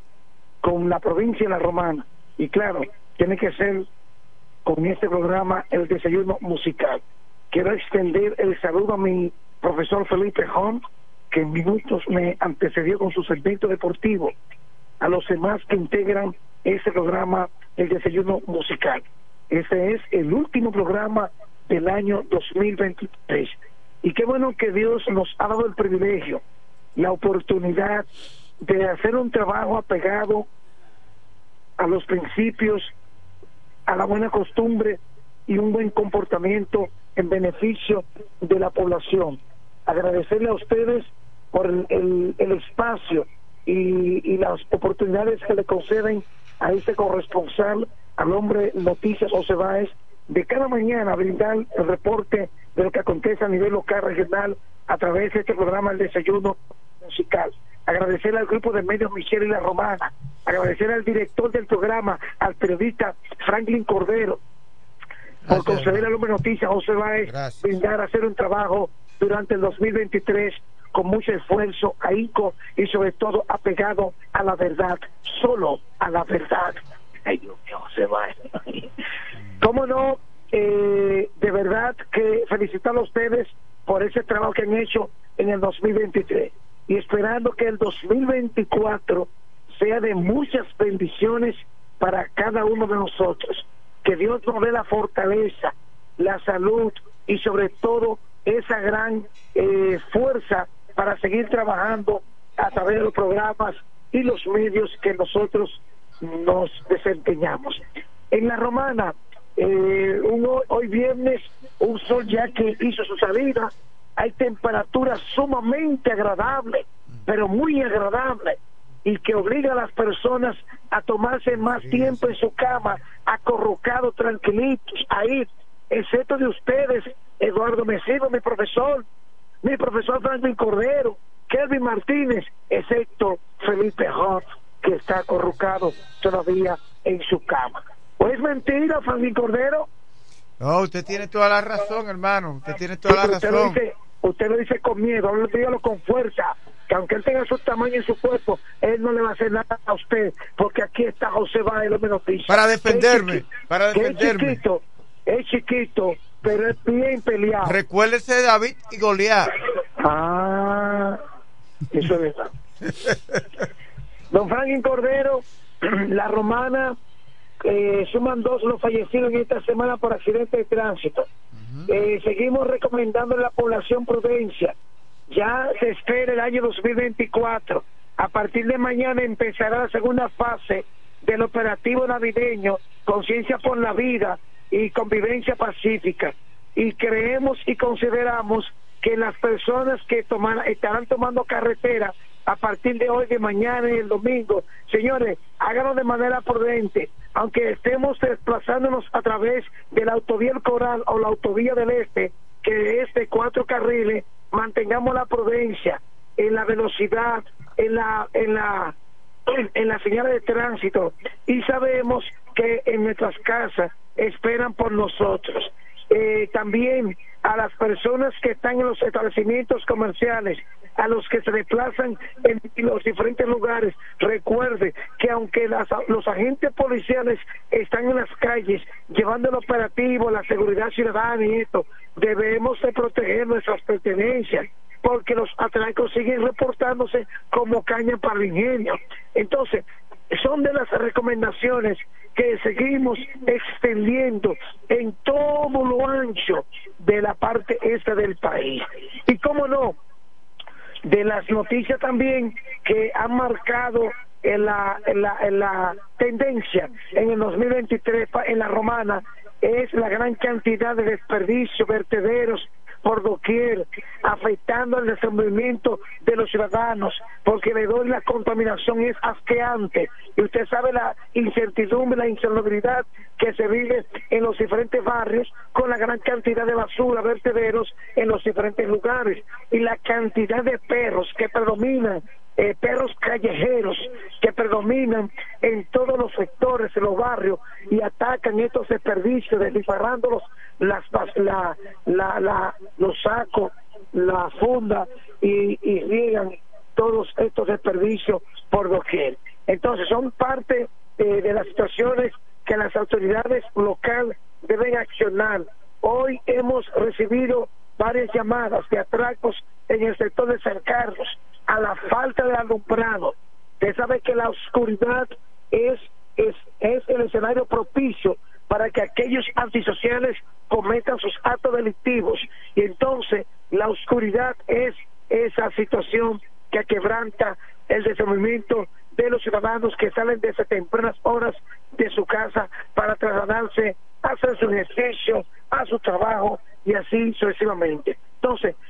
con la provincia de La Romana. Y claro, tiene que ser con este programa el desayuno musical. Quiero extender el saludo a mi profesor Felipe Hom, que en minutos me antecedió con su segmento deportivo, a los demás que integran ese programa, el desayuno musical. Ese es el último programa del año 2023. Y qué bueno que Dios nos ha dado el privilegio, la oportunidad de hacer un trabajo apegado a los principios, a la buena costumbre y un buen comportamiento en beneficio de la población. Agradecerle a ustedes por el, el- el espacio y, y las oportunidades que le conceden a este corresponsal, al hombre Noticias José Báez, de cada mañana brindar el reporte de lo que acontece a nivel local, regional, a través de este programa El Desayuno Musical. Agradecer al grupo de medios Michelle y La Romana, agradecer al director del programa, al periodista Franklin Cordero, por conceder al hombre noticias José Báez, brindar, hacer un trabajo durante el 2023 con mucho esfuerzo, ahínco y sobre todo apegado a la verdad, solo a la verdad. Ay, Dios mío, José Báez. ¿Cómo no? Eh, de verdad que felicitar a ustedes por ese trabajo que han hecho en el 2023 y esperando que el 2024 sea de muchas bendiciones para cada uno de nosotros. Que Dios nos dé la fortaleza, la salud y sobre todo esa gran eh, fuerza para seguir trabajando a través de los programas y los medios que nosotros nos desempeñamos. En la romana, eh, un ho- hoy viernes, un sol ya que hizo su salida, hay temperaturas sumamente agradables, pero muy agradables, y que obliga a las personas a tomarse más tiempo en su cama, acorrucados, tranquilitos, ahí, excepto de ustedes, Eduardo Mesido, mi profesor, mi profesor Franklin Cordero, Kelvin Martínez, excepto Felipe Hoff, que está acurrucado todavía en su cama. ¿O es mentira, Franklin Cordero? No, usted tiene toda la razón, hermano. Usted tiene toda la usted, lo razón. dice, usted lo dice con miedo, dígalo con fuerza, que aunque él tenga su tamaño en su cuerpo, él no le va a hacer nada a usted, porque aquí está José Báez, me noticia. Para defenderme, para que es defenderme. chiquito, es chiquito, pero es bien peleado. Recuérdese de David y Goliat. Ah, eso es verdad. Don Franklin Cordero, la romana, eh, suman dos los fallecidos en esta semana por accidente de tránsito. Eh, seguimos recomendando a la población prudencia. Ya se espera el año 2024. A partir de mañana empezará la segunda fase del operativo navideño, conciencia por la vida y convivencia pacífica. Y creemos y consideramos que las personas que toman, estarán tomando carretera a partir de hoy, de mañana y el domingo, señores, háganlo de manera prudente, aunque estemos desplazándonos a través de la autovía El Coral o la autovía del Este, que es de cuatro carriles, mantengamos la prudencia en la velocidad, en la, en la, en la señal de tránsito y sabemos que en nuestras casas esperan por nosotros. Eh, también a las personas que están en los establecimientos comerciales, a los que se desplazan en los diferentes lugares, recuerde que aunque las, los agentes policiales están en las calles llevando el operativo, la seguridad ciudadana y esto, debemos de proteger nuestras pertenencias porque los atracos siguen reportándose como caña para el ingenio. Entonces, son de las recomendaciones que seguimos extendiendo en todo lo ancho de la parte este del país. Y cómo no, de las noticias también que han marcado en la, en la, en la tendencia en el 2023 en la romana es la gran cantidad de desperdicios, vertederos por doquier, afectando el desenvolvimiento de los ciudadanos, porque le doy la contaminación es asqueante. Y usted sabe la incertidumbre, la insalubridad que se vive en los diferentes barrios con la gran cantidad de basura, vertederos en los diferentes lugares y la cantidad de perros que predominan eh, perros callejeros que predominan en todos los sectores, en los barrios, y atacan estos desperdicios, desdifarrándolos las, la, la, la, los sacos, la funda, y, y riegan todos estos desperdicios por doquier. Entonces, son parte eh, de las situaciones que las autoridades locales deben accionar. Hoy hemos recibido varias llamadas de atracos en el sector de San Carlos a la falta de alumbrado. Usted sabe que la oscuridad es, es, es el escenario propicio para que aquellos antisociales cometan sus actos delictivos. Y entonces la oscuridad es esa situación que quebranta el desenvolvimiento de los ciudadanos que salen desde tempranas horas de su casa para trasladarse a hacer su ejercicio, a su trabajo y así sucesivamente. Entonces, es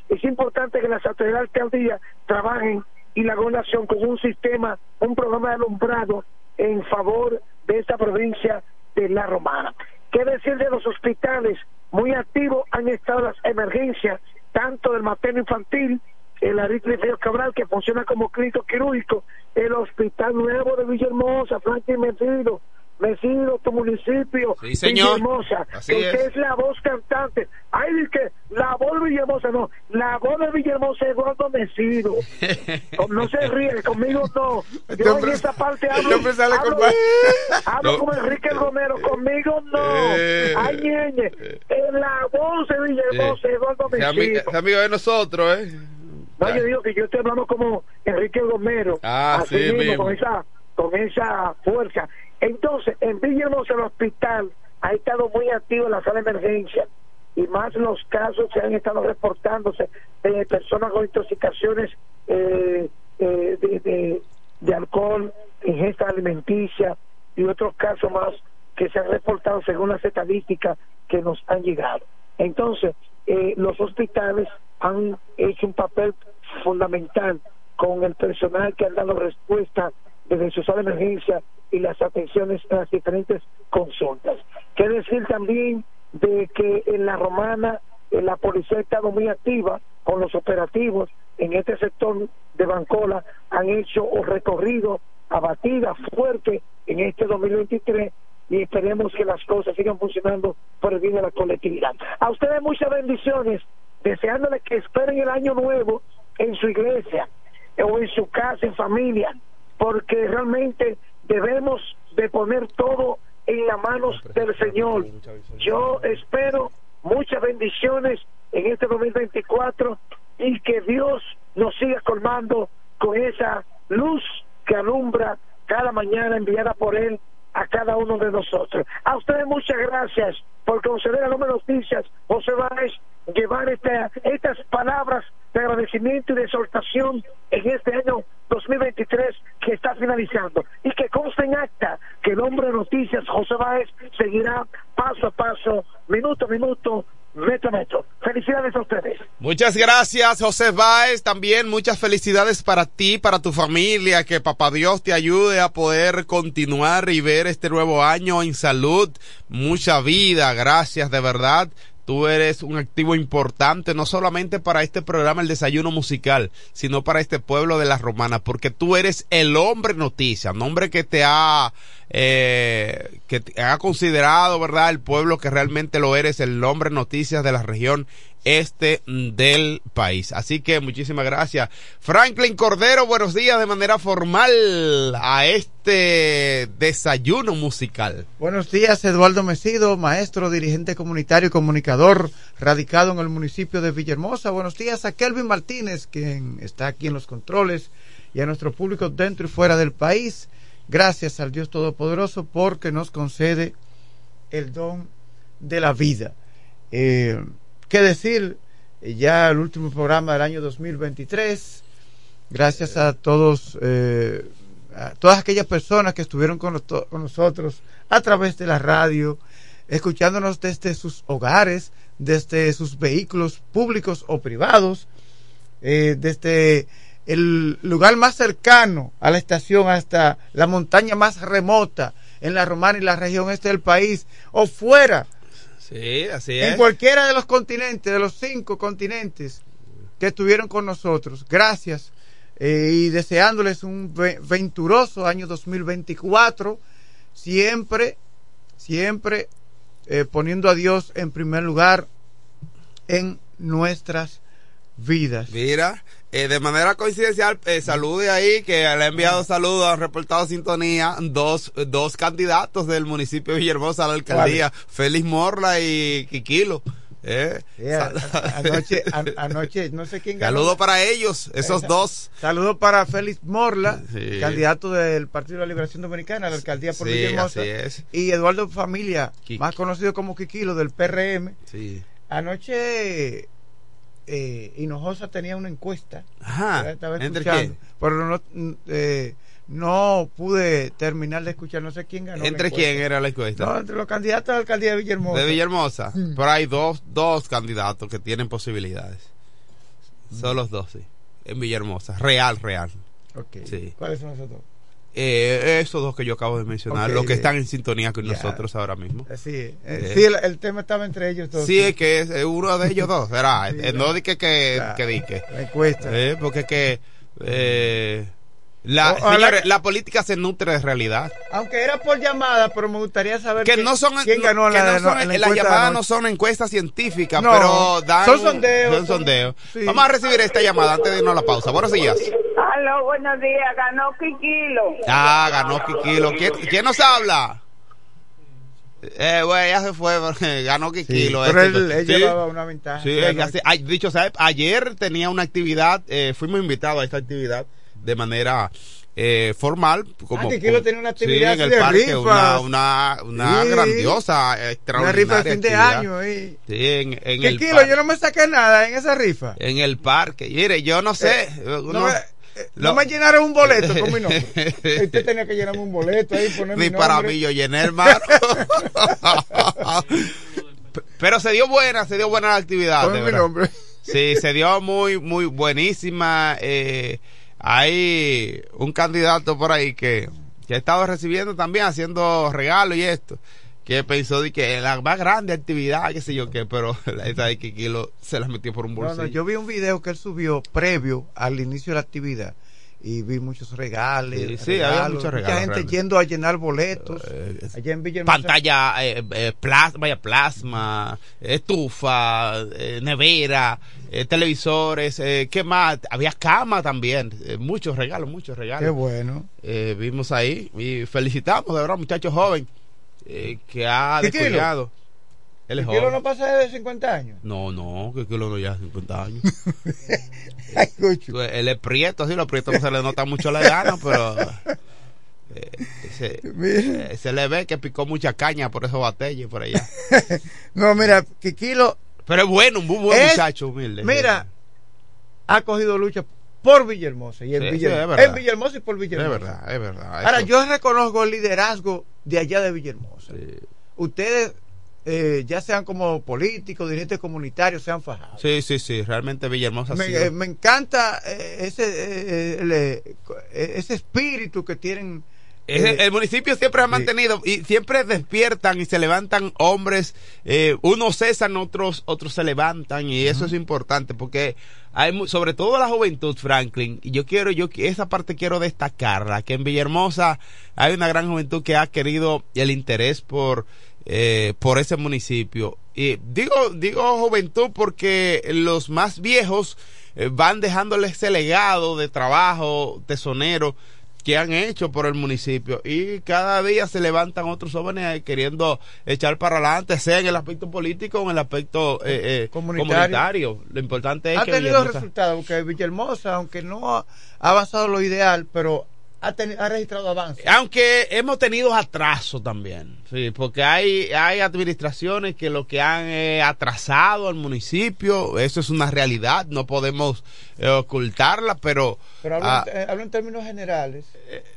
importante que las autoridades de día trabajen y la gobernación con un sistema, un programa de alumbrado en favor de esta provincia de La Romana. ¿Qué decir de los hospitales? Muy activos han estado las emergencias, tanto del materno infantil, el Aristide Cabral, que funciona como clínico quirúrgico, el Hospital Nuevo de Villahermosa, Franklin Metido, vecino, tu municipio, sí, señor. Villahermosa, que es. es la voz cantante. Ay, que la voz de Villahermosa no, la voz de Villahermosa es Eduardo Mesido. no se ríe, conmigo no. Yo en esa parte hablo, sale hablo, ma- hablo No. como Enrique Romero, conmigo no. Eh. Ay, ñeñe, en la voz de Villahermosa es Eduardo Mesido. es amigo de nosotros, ¿eh? No, yo digo que yo estoy hablando como Enrique Romero. Ah, así sí, mismo, mismo. con esa, con esa fuerza. Entonces, en Villahermosa, el hospital ha estado muy activo en la sala de emergencia y más los casos que han estado reportándose de personas con intoxicaciones eh, eh, de, de, alcohol, ingesta alimenticia y otros casos más que se han reportado según las estadísticas que nos han llegado. Entonces, eh, los hospitales han hecho un papel fundamental con el personal que han dado respuesta desde su sala de emergencia y las atenciones a las diferentes consultas. Quiero decir también de que en la romana eh, la policía ha estado muy activa con los operativos en este sector de Bancola, han hecho un recorrido abatida fuerte en este 2023 y esperemos que las cosas sigan funcionando por el bien de la colectividad. A ustedes muchas bendiciones, deseándoles que esperen el año nuevo en su iglesia o en su casa, en familia, porque realmente debemos de poner todo en las manos del Señor. Yo espero muchas bendiciones en este 2024 y que Dios nos siga colmando con esa luz que alumbra cada mañana enviada por Él a cada uno de nosotros. A ustedes muchas gracias por conceder a Loma Noticias, José Báez, llevar esta- estas palabras de agradecimiento y de exhortación en este año 2023 que está finalizando. Y que conste en acta que el hombre de noticias, José Báez, seguirá paso a paso, minuto a minuto, metro a metro. Felicidades a ustedes. Muchas gracias, José Báez. También muchas felicidades para ti, para tu familia. Que papá Dios te ayude a poder continuar y ver este nuevo año en salud. Mucha vida. Gracias, de verdad. Tú eres un activo importante, no solamente para este programa El Desayuno Musical, sino para este pueblo de las Romanas, porque tú eres el hombre noticia, un hombre que te ha, eh, que te ha considerado, ¿verdad? El pueblo que realmente lo eres, el hombre noticias de la región este del país. Así que muchísimas gracias. Franklin Cordero, buenos días de manera formal a este desayuno musical. Buenos días, Eduardo Mesido, maestro, dirigente comunitario y comunicador radicado en el municipio de Villahermosa. Buenos días a Kelvin Martínez, quien está aquí en los controles, y a nuestro público dentro y fuera del país. Gracias al Dios Todopoderoso porque nos concede el don de la vida. Eh, qué decir, ya el último programa del año 2023. Gracias a todos, eh, a todas aquellas personas que estuvieron con, con, nosotros a través de la radio, escuchándonos desde sus hogares, desde sus vehículos públicos o privados, eh, desde el lugar más cercano a la estación hasta la montaña más remota en la Romana y la región este del país, o fuera Sí, así es. En cualquiera de los continentes, de los cinco continentes que estuvieron con nosotros. Gracias. Eh, y deseándoles un venturoso año 2024. Siempre, siempre eh, poniendo a Dios en primer lugar en nuestras vidas. Mira, eh, de manera coincidencial, eh, salude ahí que le ha enviado saludos, ha reportado sintonía dos, dos candidatos del municipio de Villahermosa a la alcaldía, Félix Morla y Quiquilo. Eh. anoche, anoche, no sé quién ganó. Saludo para ellos, esos dos. Saludo para Félix Morla, candidato del Partido de la Liberación Dominicana la alcaldía por Villahermosa. Y Eduardo Familia, más conocido como Quiquilo del PRM. Anoche eh, Hinojosa tenía una encuesta. Ajá. Pero no, eh, no pude terminar de escuchar, no sé quién ganó. ¿Entre quién era la encuesta? No, entre los candidatos a la alcaldía de Villahermosa. De Villahermosa. Mm. Pero hay dos, dos candidatos que tienen posibilidades. Son los dos, sí. En Villahermosa. Real, real. Ok. ¿Cuáles son esos dos? Eh, esos dos que yo acabo de mencionar, los que están en sintonía con nosotros ahora mismo. Sí, eh, eh, sí el, tema estaba entre ellos dos. Sí, es que es uno de ellos dos, ¿verdad? no di que, que, que dique. La porque que la, la política se nutre de realidad. Aunque era por llamada, pero me gustaría saber que no son, quién ganó la, Las llamadas no son encuestas científicas, pero dan son sondeos. Son sondeos. Vamos a recibir esta llamada antes de irnos a la pausa. Buenos días. Aló, buenos días. Ganó Kikilo. Ah, ganó Kikilo. ¿Quién, ¿Quién nos habla? Eh, güey, ya se fue, ganó Kikilo. pero él, él llevaba una ventaja. Sí, dicho, ¿sabes? Ayer tenía una actividad, eh, fuimos invitados a esta actividad de manera eh, formal. Como, ah, que una actividad en el parque, una, una, una grandiosa, extraordinaria. Una rifa de fin de año. Sí, en, en el kilo? Yo no me saqué nada en esa rifa. En el parque. Mire, yo no sé. Eh, no, me, eh, no me llenaron un boleto con mi nombre. Usted tenía que llenarme un boleto ahí, poner mi nombre. para mí, yo llené, hermano. Pero se dio buena, se dio buena la actividad. Pon mi nombre. Sí, se dio muy, muy buenísima. Eh, hay un candidato por ahí que, que ha estado recibiendo también, haciendo regalos y esto, que pensó de que la más grande actividad, qué sé yo qué, pero esa de que Kilo se la metió por un bolsillo. yo vi un video que él subió previo al inicio de la actividad y vi muchos regalos. Sí, había muchos regalos. Mucha gente yendo a llenar boletos. Eh, allá en Pantalla, eh, eh, plasma, vaya, plasma, estufa, nevera, televisores, ¿qué más? Había cama también. muchos regalos, muchos regalos. Qué bueno. vimos ahí y felicitamos, de verdad, muchacho joven que ha descuidado. ¿El kilo no pasa de 50 años? No, no, que kilo no ya 50 años. Él es prieto, así, los prietos no se le nota mucho la gana, pero eh, eh, se, le ve que picó mucha caña por esos batalles por allá. no, mira, que kilo. Pero es bueno, un muy buen muchacho, humilde. Mira, ha cogido lucha por Villahermosa y en, Villahermosa, en Villahermosa y por Villahermosa. Es verdad, es verdad. Ahora, yo reconozco el liderazgo de allá de Villahermosa. Ustedes eh, ya sean como políticos, dirigentes comunitarios, sean fajados. Sí, sí, sí, realmente Villahermosa Me, eh, me encanta eh, ese, eh, el, eh, ese espíritu que tienen. Es- eh, el municipio siempre ha mantenido y siempre despiertan y se levantan hombres, unos cesan, otros otros se levantan y eso es importante porque hay sobre todo la juventud, Franklin, y yo quiero yo esa parte quiero destacarla, que en Villahermosa hay una gran juventud que ha querido el interés por eh, por ese municipio. Y digo digo juventud porque los más viejos eh, van dejándole ese legado de trabajo tesonero que han hecho por el municipio y cada día se levantan otros jóvenes eh, queriendo echar para adelante, sea en el aspecto político o en el aspecto eh, eh, Comunitario. comunitario. Lo importante es ha que tenido Villahermosa- resultados, porque Villahermosa, aunque no ha ha avanzado lo ideal, pero ha, teni- ha registrado avances. Aunque hemos tenido atraso también, sí, porque hay, hay administraciones que lo que han eh, atrasado al municipio, eso es una realidad, no podemos ocultarla, pero... Pero hablo, ah, en, eh, hablo en términos generales,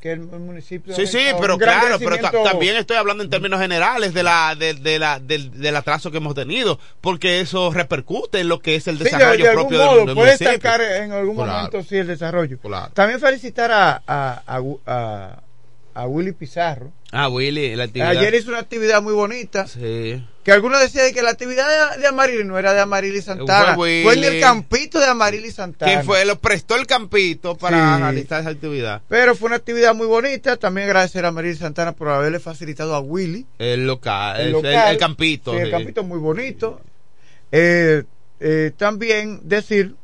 que el, el municipio... Sí, sí, pero claro, pero ta- también estoy hablando en términos generales de la, de, de la, del, del atraso que hemos tenido, porque eso repercute en lo que es el Sí, de- desarrollo de, algún propio del- modo, del, puede estancar en algún Claro. momento sí el desarrollo. Claro. También felicitar a, a, a, a- a Willy Pizarro. Ah, Willy, la actividad. Ayer hizo una actividad muy bonita. Sí. Que algunos decían que la actividad de, de Amarili no era de Amarili Santana. Fue Fue, en el campito de Amarili Santana. Quien fue, lo prestó el campito para Sí. realizar esa actividad. Pero fue una actividad muy bonita. También agradecer a Amarili Santana por haberle facilitado a Willy. El local, el, local. el- el campito. Sí, el campito muy bonito. Eh, eh, también decir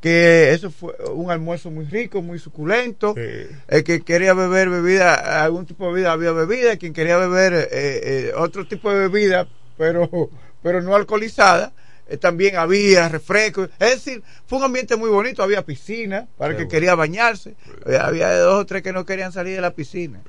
que eso fue un almuerzo muy rico, muy suculento. El que quería beber bebida, algún tipo de bebida, había bebida. Quien quería beber eh, eh, otro tipo de bebida, pero, pero no alcoholizada, eh, también había refrescos. Es decir, fue un ambiente muy bonito. Había piscina para el que quería bañarse. Había dos o tres que no querían salir de la piscina.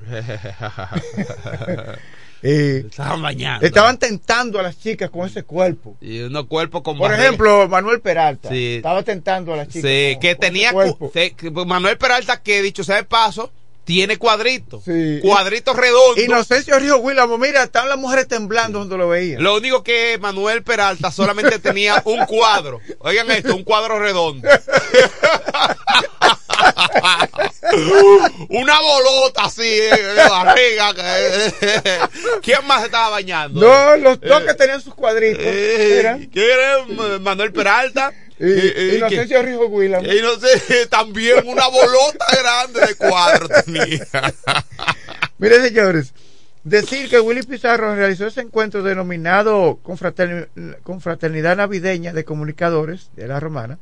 Eh, Estaban bañando. Estaban tentando a las chicas con ese cuerpo. Y unos cuerpos con Por ejemplo, Manuel Peralta. Sí. Estaba tentando a las chicas. Sí, con- que con tenía se- que Manuel Peralta que dicho sea de paso tiene cuadritos, cuadritos redondos. Inocencio Río Willamo, mira, estaban las mujeres temblando cuando lo veían. Lo único que Manuel Peralta solamente tenía un cuadro. Oigan esto, un cuadro redondo. Una bolota así eh, de barriga. que- ¿Quién más estaba bañando? No, los dos que tenían sus cuadritos. Eh, eran ¿Quién era Manuel Peralta? y- Eh, eh, Inocencio que- Río Willamo. y no sé, también una bolota grande de cuadro tenía. Mire, señores, decir que Willy Pizarro realizó ese encuentro denominado Confraterni- Confraternidad Navideña de Comunicadores de la Romana.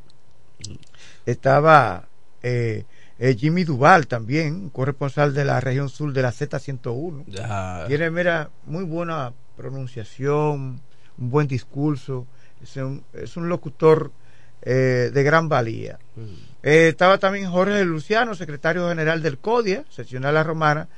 Estaba eh, eh, Jimmy Duval también, corresponsal de la región sur de la Z101. Ya. Tiene, mira, muy buena pronunciación, un buen discurso, es un, es un locutor eh, de gran valía. Eh, estaba también Jorge Luciano, secretario general del CODIA, seccional La Romana,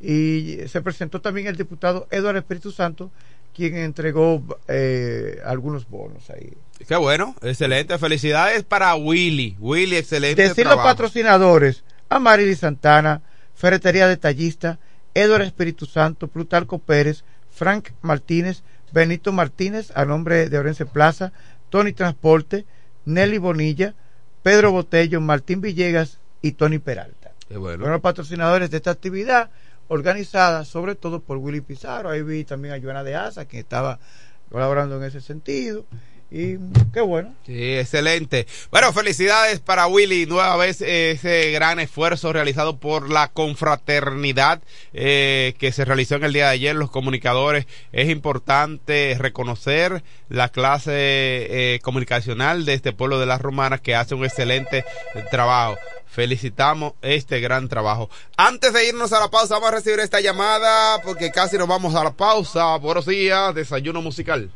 y se presentó también el diputado Eduardo Espíritu Santo, quien entregó eh, algunos bonos ahí. Qué bueno, excelente. Felicidades para Willy. Willy, excelente. Decir los trabajo. patrocinadores, Amarili Santana, Ferretería Detallista, Eduardo Espíritu Santo, Plutarco Pérez, Frank Martínez, Benito Martínez, a nombre de Orense Plaza, Tony Transporte, Nelly Bonilla, Pedro Botello, Martín Villegas y Tony Peralta. Qué bueno. Fueron los patrocinadores de esta actividad, organizada sobre todo por Willy Pizarro. Ahí vi también a Joana de Asa, que estaba colaborando en ese sentido. Y qué bueno. Sí, excelente. Bueno, felicidades para Willy. Nueva vez ese gran esfuerzo realizado por la confraternidad eh, que se realizó en el día de ayer. Los comunicadores, es importante reconocer la clase eh, comunicacional de este pueblo de las romanas que hace un excelente trabajo. Felicitamos este gran trabajo. Antes de irnos a la pausa, vamos a recibir esta llamada porque casi nos vamos a la pausa. Buenos días, desayuno musical.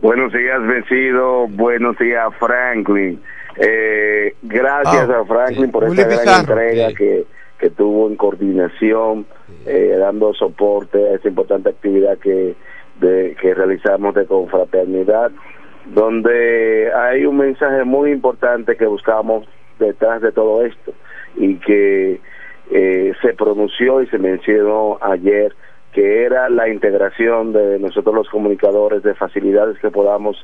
Buenos días, vencido. Buenos días, Franklin. Eh, gracias Ah, a Franklin por esta gran Pizarro. entrega que, que tuvo en coordinación, eh, dando soporte a esta importante actividad que, de, que realizamos de confraternidad, donde hay un mensaje muy importante que buscamos detrás de todo esto y que eh, se pronunció y se mencionó ayer que era la integración de nosotros los comunicadores, de facilidades que podamos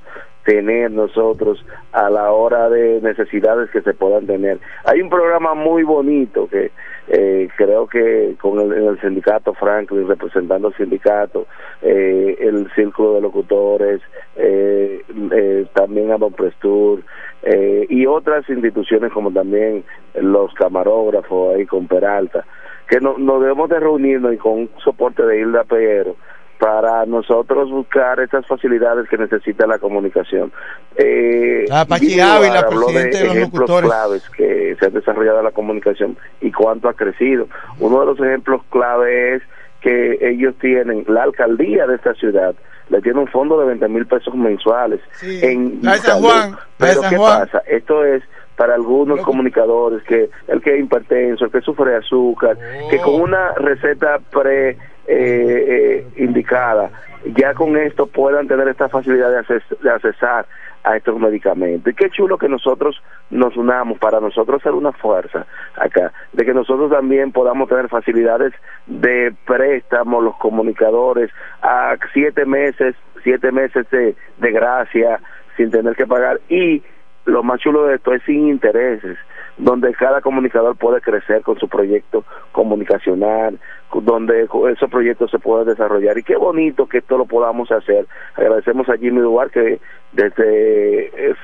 tener nosotros a la hora de necesidades que se puedan tener. Hay un programa muy bonito que eh, creo que con el, el sindicato Franklin representando el sindicato, eh, el círculo de locutores, eh, eh, también a Prestur eh, y otras instituciones como también los camarógrafos ahí con Peralta, que no, nos debemos de reunirnos y con un soporte de Hilda Peguero para nosotros buscar estas facilidades que necesita la comunicación. Eh, Ah, Guido Ávila, habló de presidente de los ejemplos locutores. claves que se han desarrollado en la comunicación y cuánto ha crecido. Uno de los ejemplos clave es que ellos tienen, la alcaldía de esta ciudad, le tiene un fondo de 20 mil pesos mensuales en La de San. Juan, Pero San ¿qué Juan. pasa? Esto es para algunos comunicadores que el que es hipertenso, el que sufre de azúcar, que con una receta pre eh, eh, indicada, ya con esto puedan tener esta facilidad de, acces- de accesar a estos medicamentos. Y qué chulo que nosotros nos unamos para nosotros ser una fuerza acá, de que nosotros también podamos tener facilidades de préstamo, los comunicadores, a siete meses, siete meses de, de gracia, sin tener que pagar. Y lo más chulo de esto es sin intereses, donde cada comunicador puede crecer con su proyecto comunicacional, donde esos proyectos se pueden desarrollar. Y qué bonito que esto lo podamos hacer. Agradecemos a Jimmy Duarte desde, es,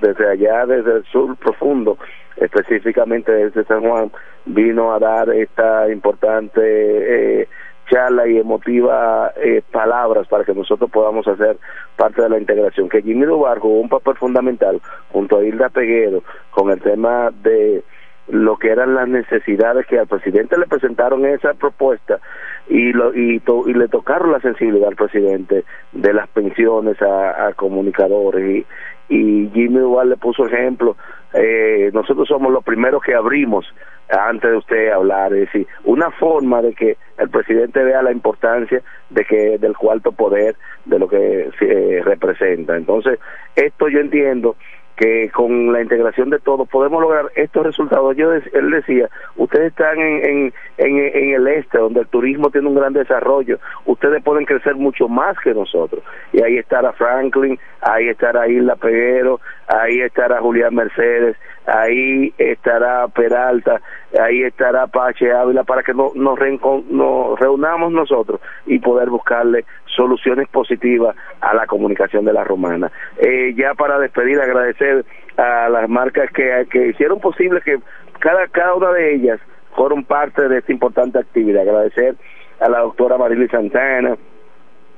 desde allá, desde el sur profundo, específicamente desde San Juan, vino a dar esta importante eh, charla y emotiva eh, palabras para que nosotros podamos hacer parte de la integración. Que Jimmy Dubar jugó un papel fundamental junto a Hilda Peguero con el tema de lo que eran las necesidades que al presidente le presentaron esa propuesta y lo, y, le tocaron la sensibilidad al presidente de las pensiones a, a comunicadores y, y Jimmy Duval le puso ejemplo eh, nosotros somos los primeros que abrimos antes de usted hablar, es decir, una forma de que el presidente vea la importancia de que del cuarto poder de lo que eh, representa. Entonces, esto yo entiendo que con la integración de todos podemos lograr estos resultados. Yo él decía, ustedes están en, en, en, en el este, donde el turismo tiene un gran desarrollo, ustedes pueden crecer mucho más que nosotros. Y ahí estará Franklin, ahí estará Isla Peguero, ahí estará Julián Mercedes, ahí estará Peralta, ahí estará Pache Ávila, para que no, nos, nos reunamos nosotros y poder buscarle soluciones positivas a la comunicación de la romana. Eh, ya para despedir, agradecer a las marcas que, que hicieron posible que cada, cada una de ellas fueron parte de esta importante actividad. Agradecer a la doctora Marily Santana,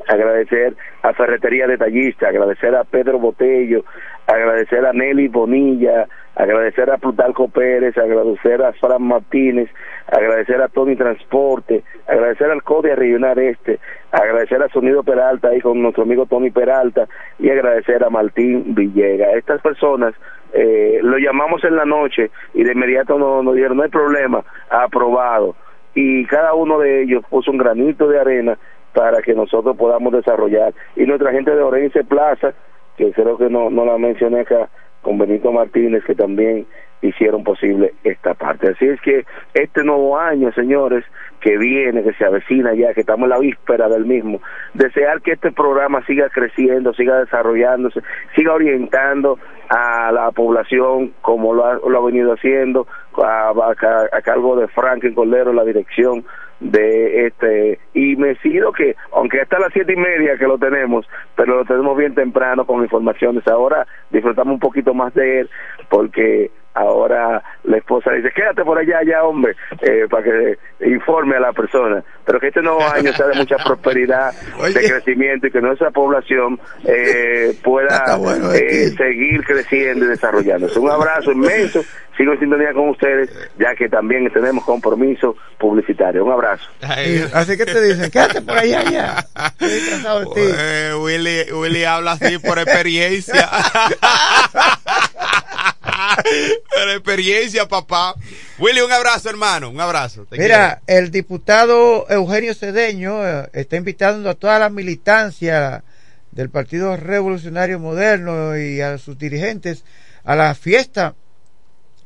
agradecer a Ferretería Detallista, agradecer a Pedro Botello, agradecer a Nelly Bonilla, agradecer a Plutarco Pérez, agradecer a Fran Martínez, agradecer a Tony Transporte, agradecer al CODIA Regional Este, agradecer a Sonido Peralta ahí con nuestro amigo Tony Peralta y agradecer a Martín Villega. Estas personas eh, lo llamamos en la noche y de inmediato nos, nos dijeron no hay problema, aprobado. Y cada uno de ellos puso un granito de arena para que nosotros podamos desarrollar. Y nuestra gente de Orense Plaza, que creo que no, no la mencioné acá, con Benito Martínez, que también hicieron posible esta parte. Así es que este nuevo año, señores, que viene, que se avecina ya, que estamos en la víspera del mismo, desear que este programa siga creciendo, siga desarrollándose, siga orientando a la población como lo ha, lo ha venido haciendo, a, cargo de Franklin Cordero, la dirección de este y me sigo que aunque hasta las siete y media que lo tenemos pero lo tenemos bien temprano con informaciones. Ahora disfrutamos un poquito más de él porque ahora la esposa dice quédate por allá ya hombre eh, para que informe a la persona pero que este nuevo año sea de mucha prosperidad de crecimiento y que nuestra población eh, pueda eh, seguir creciendo y desarrollándose. Un abrazo inmenso. Sigo en sintonía con ustedes ya que también tenemos compromiso publicitario. Un abrazo. Así que te dicen, quédate por allá ya. Eh, Willy, Willy habla así por experiencia. por experiencia, papá. Willy, un abrazo, hermano. Un abrazo. Te Mira, el diputado Eugenio Cedeño eh, está invitando a toda la militancia del Partido Revolucionario Moderno y a sus dirigentes a la fiesta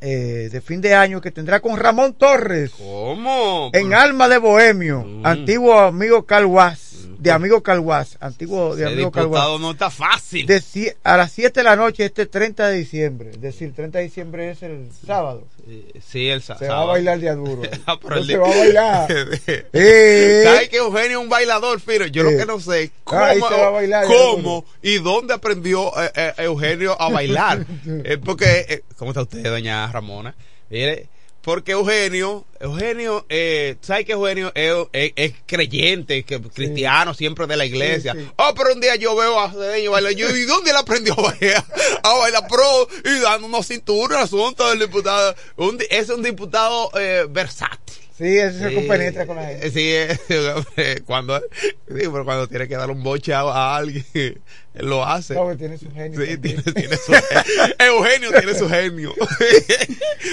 eh, de fin de año que tendrá con Ramón Torres. ¿Cómo? En Alma de Bohemio, antiguo amigo Calguás, de amigo Calguás, antiguo de Ese amigo Calguás. no está fácil. De a las 7 de la noche este 30 de diciembre, es decir, 30 de diciembre es el sábado. Sí, el sa- Se va a sábado. bailar día duro. Ah, No se va a bailar. Eh. ¿Sabes que Eugenio es un bailador, Firo? Yo lo que no sé cómo, Ahí se va a bailar, ya cómo y dónde aprendió eh, eh, Eugenio a bailar. Eh, porque, ¿cómo está usted, doña Ramona? Mire, porque Eugenio, Eugenio, eh, ¿sabes que Eugenio es, es- es creyente, que cristiano, siempre de la iglesia? Sí, sí. Oh, pero un día yo veo a Cedeño bailar. Yo, ¿y dónde él aprendió a bailar? A bailar pro y dando unos cinturones al asunto del diputado. Un es un diputado eh, versátil. Sí, ese se Sí. compenetra con la gente. Sí, eh, cuando, sí, pero cuando tiene que dar un boche a, a alguien, lo hace. No, tiene su genio. Sí, tiene, tiene su Eugenio tiene su genio.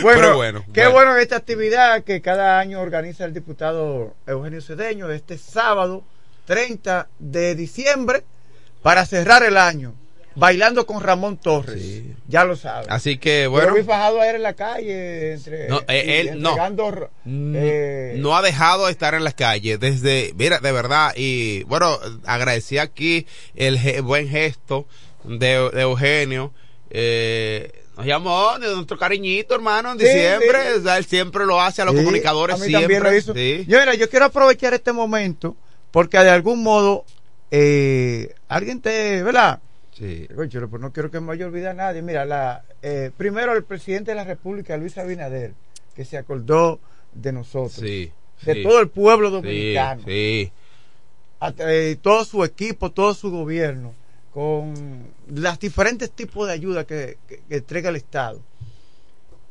Bueno, Pero bueno, qué bueno. bueno. esta actividad que cada año organiza el diputado Eugenio Cedeño este sábado 30 de diciembre para cerrar el año bailando con Ramón Torres. Ya lo saben. Así que bueno. lo vi fajado ayer en la calle entre No, eh, él no. entregando, eh, no ha dejado de estar en las calles desde, mira, de verdad, y bueno, agradecí aquí el ge- buen gesto de, de Eugenio, eh, nos llamó de nuestro cariñito, hermano, en Sí, diciembre, sí. o sea, él siempre lo hace a los comunicadores, a mí siempre. también lo hizo. sí. Yo, mira, yo quiero aprovechar este momento porque de algún modo eh, alguien te, ¿verdad? Sí. Chulo, pues no quiero que me vaya a olvidar a nadie. Mira, la, eh, primero el presidente de la República, Luis Abinader, que se acordó de nosotros, Sí, de sí. todo el pueblo dominicano, sí. eh, todo su equipo, todo su gobierno, con los diferentes tipos de ayuda que, que- que entrega el Estado.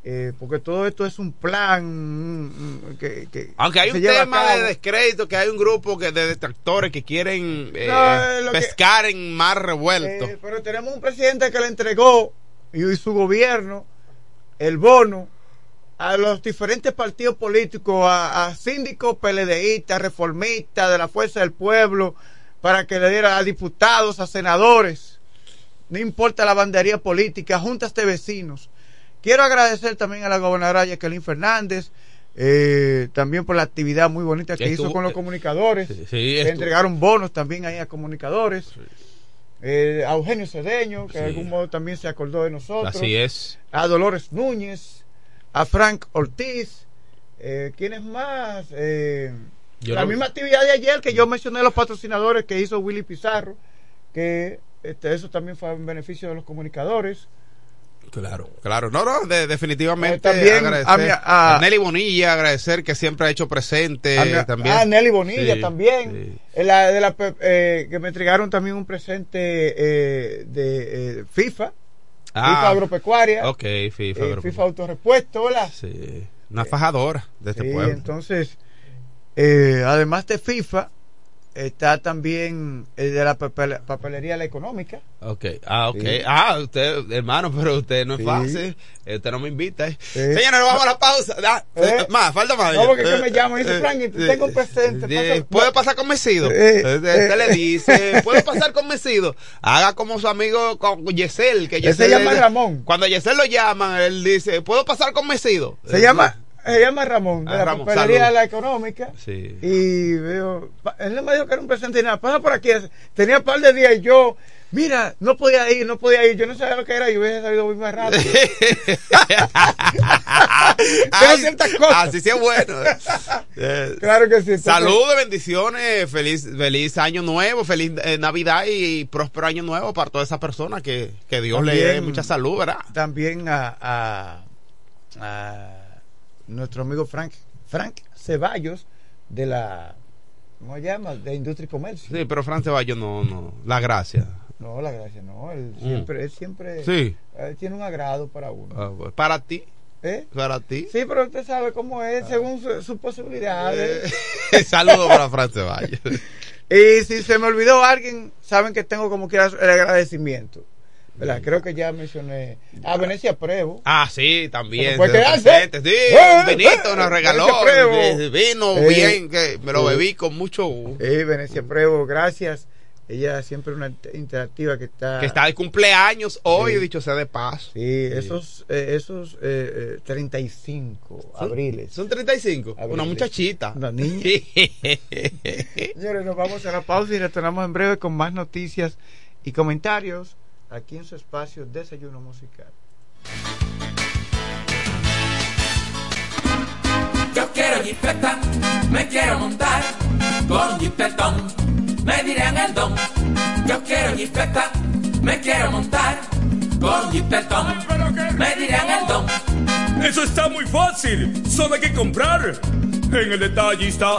Eh, porque todo esto es un plan mm, mm, que, que Aunque hay un tema de descrédito, que hay un grupo que de detractores que quieren eh, No, lo que- pescar en mar revuelto. Eh, pero tenemos un presidente que le entregó y, y su gobierno el bono a los diferentes partidos políticos, a, a síndicos PLDistas, reformistas, de la Fuerza del Pueblo, para que le diera a diputados, a senadores, no importa la bandería política, juntas de vecinos. Quiero agradecer también a la gobernadora Jacqueline Fernández, eh, también por la actividad muy bonita que hizo con los comunicadores. sí, que estuvo- entregaron bonos también ahí a comunicadores. Eh, a Eugenio Cedeño, que de algún modo también se acordó de nosotros. Así es. A Dolores Núñez, a Frank Ortiz. Eh, ¿Quiénes más? Eh, la no- misma actividad de ayer que yo mencioné los patrocinadores que hizo Willy Pizarro, que este, eso también fue en beneficio de los comunicadores. Claro, claro. No, no, de- definitivamente Eh, también agradecer a mi- a- a Nelly Bonilla, agradecer que siempre ha hecho presente a, mi- también. a Nelly Bonilla Sí, también. En la- de la eh, que me entregaron también un presente eh, de eh, FIFA. Ah, FIFA Agropecuaria. Ok, FIFA. eh, Agropecuaria. FIFA Autorepuesto, ¿verdad? Sí, una fajadora de este Sí, pueblo. entonces, eh, además de FIFA, está también el de la papel- papelería La Económica. Ok, ah, ok. Sí. Ah, usted, hermano, pero usted no es Sí. fácil. Eh, Usted no me invita. eh. Sí. Señores, vamos a la pausa. Ah, Eh. eh, Más, falta más. No, porque es que Eh, me llaman y dice, eh, Frank, eh, tengo un presente. eh, pasa- ¿Puede pasar con Mesido? Eh, Eh, Usted eh. le dice, ¿puedo pasar con Mesido? Haga como su amigo con Yesel. Que Yesel se llama Ramón. Cuando a Yesel lo llaman, él dice, ¿puedo pasar con Mesido? Se llama, se llama Ramón, de Ah, la Ramón, papelería salud. La Económica. Sí. Y veo, él no me dijo que era un presente y nada, pasa por aquí. Tenía un par de días y yo, mira, no podía ir, no podía ir. Yo no sabía lo que era y hubiese sabido muy más rápido. Ay, ciertas cosas. Así sí es bueno. Eh, Claro que sí. Saludos, bendiciones, feliz, feliz año nuevo, feliz eh, Navidad y próspero año nuevo para todas esas personas que, que Dios le dé mucha salud, ¿verdad? También a, a, a nuestro amigo Frank, Frank Ceballos de la, ¿cómo se llama? De Industria y Comercio. Sí, pero Fran Ceballos no, no, la gracia. No, la gracia, no. Él Mm. siempre, él siempre Sí. él tiene un agrado para uno. Ah, bueno. Para ti, ¿Eh? para ti. Sí, pero usted sabe cómo es, según su- sus posibilidades. Saludos para Fran Ceballos. Y si se me olvidó alguien, saben que tengo como quiera el agradecimiento. ¿Verdad? Creo que ya mencioné a Venecia Prevo. Ah, sí, también. Puede se quedarse. Sí, Eh, un vinito eh, nos regaló. Vino Eh, bien, que me lo sí. bebí con mucho. Eh, Venecia Prevo, gracias. Ella siempre una interactiva que está... Que está de cumpleaños hoy, dicho sea de paz. Sí, esos, eh, esos eh, 35 eh, abriles. ¿Son 35? Una muchachita. Una niña. Señores, nos vamos a la pausa y retornamos en breve con más noticias y comentarios aquí en su espacio Desayuno Musical. Yo quiero jipeta, me quiero montar con jipetón, me dirán el don. Yo quiero jipeta, me quiero montar con jipetón, me dirán el don. Eso está muy fácil, solo hay que comprar en el detallista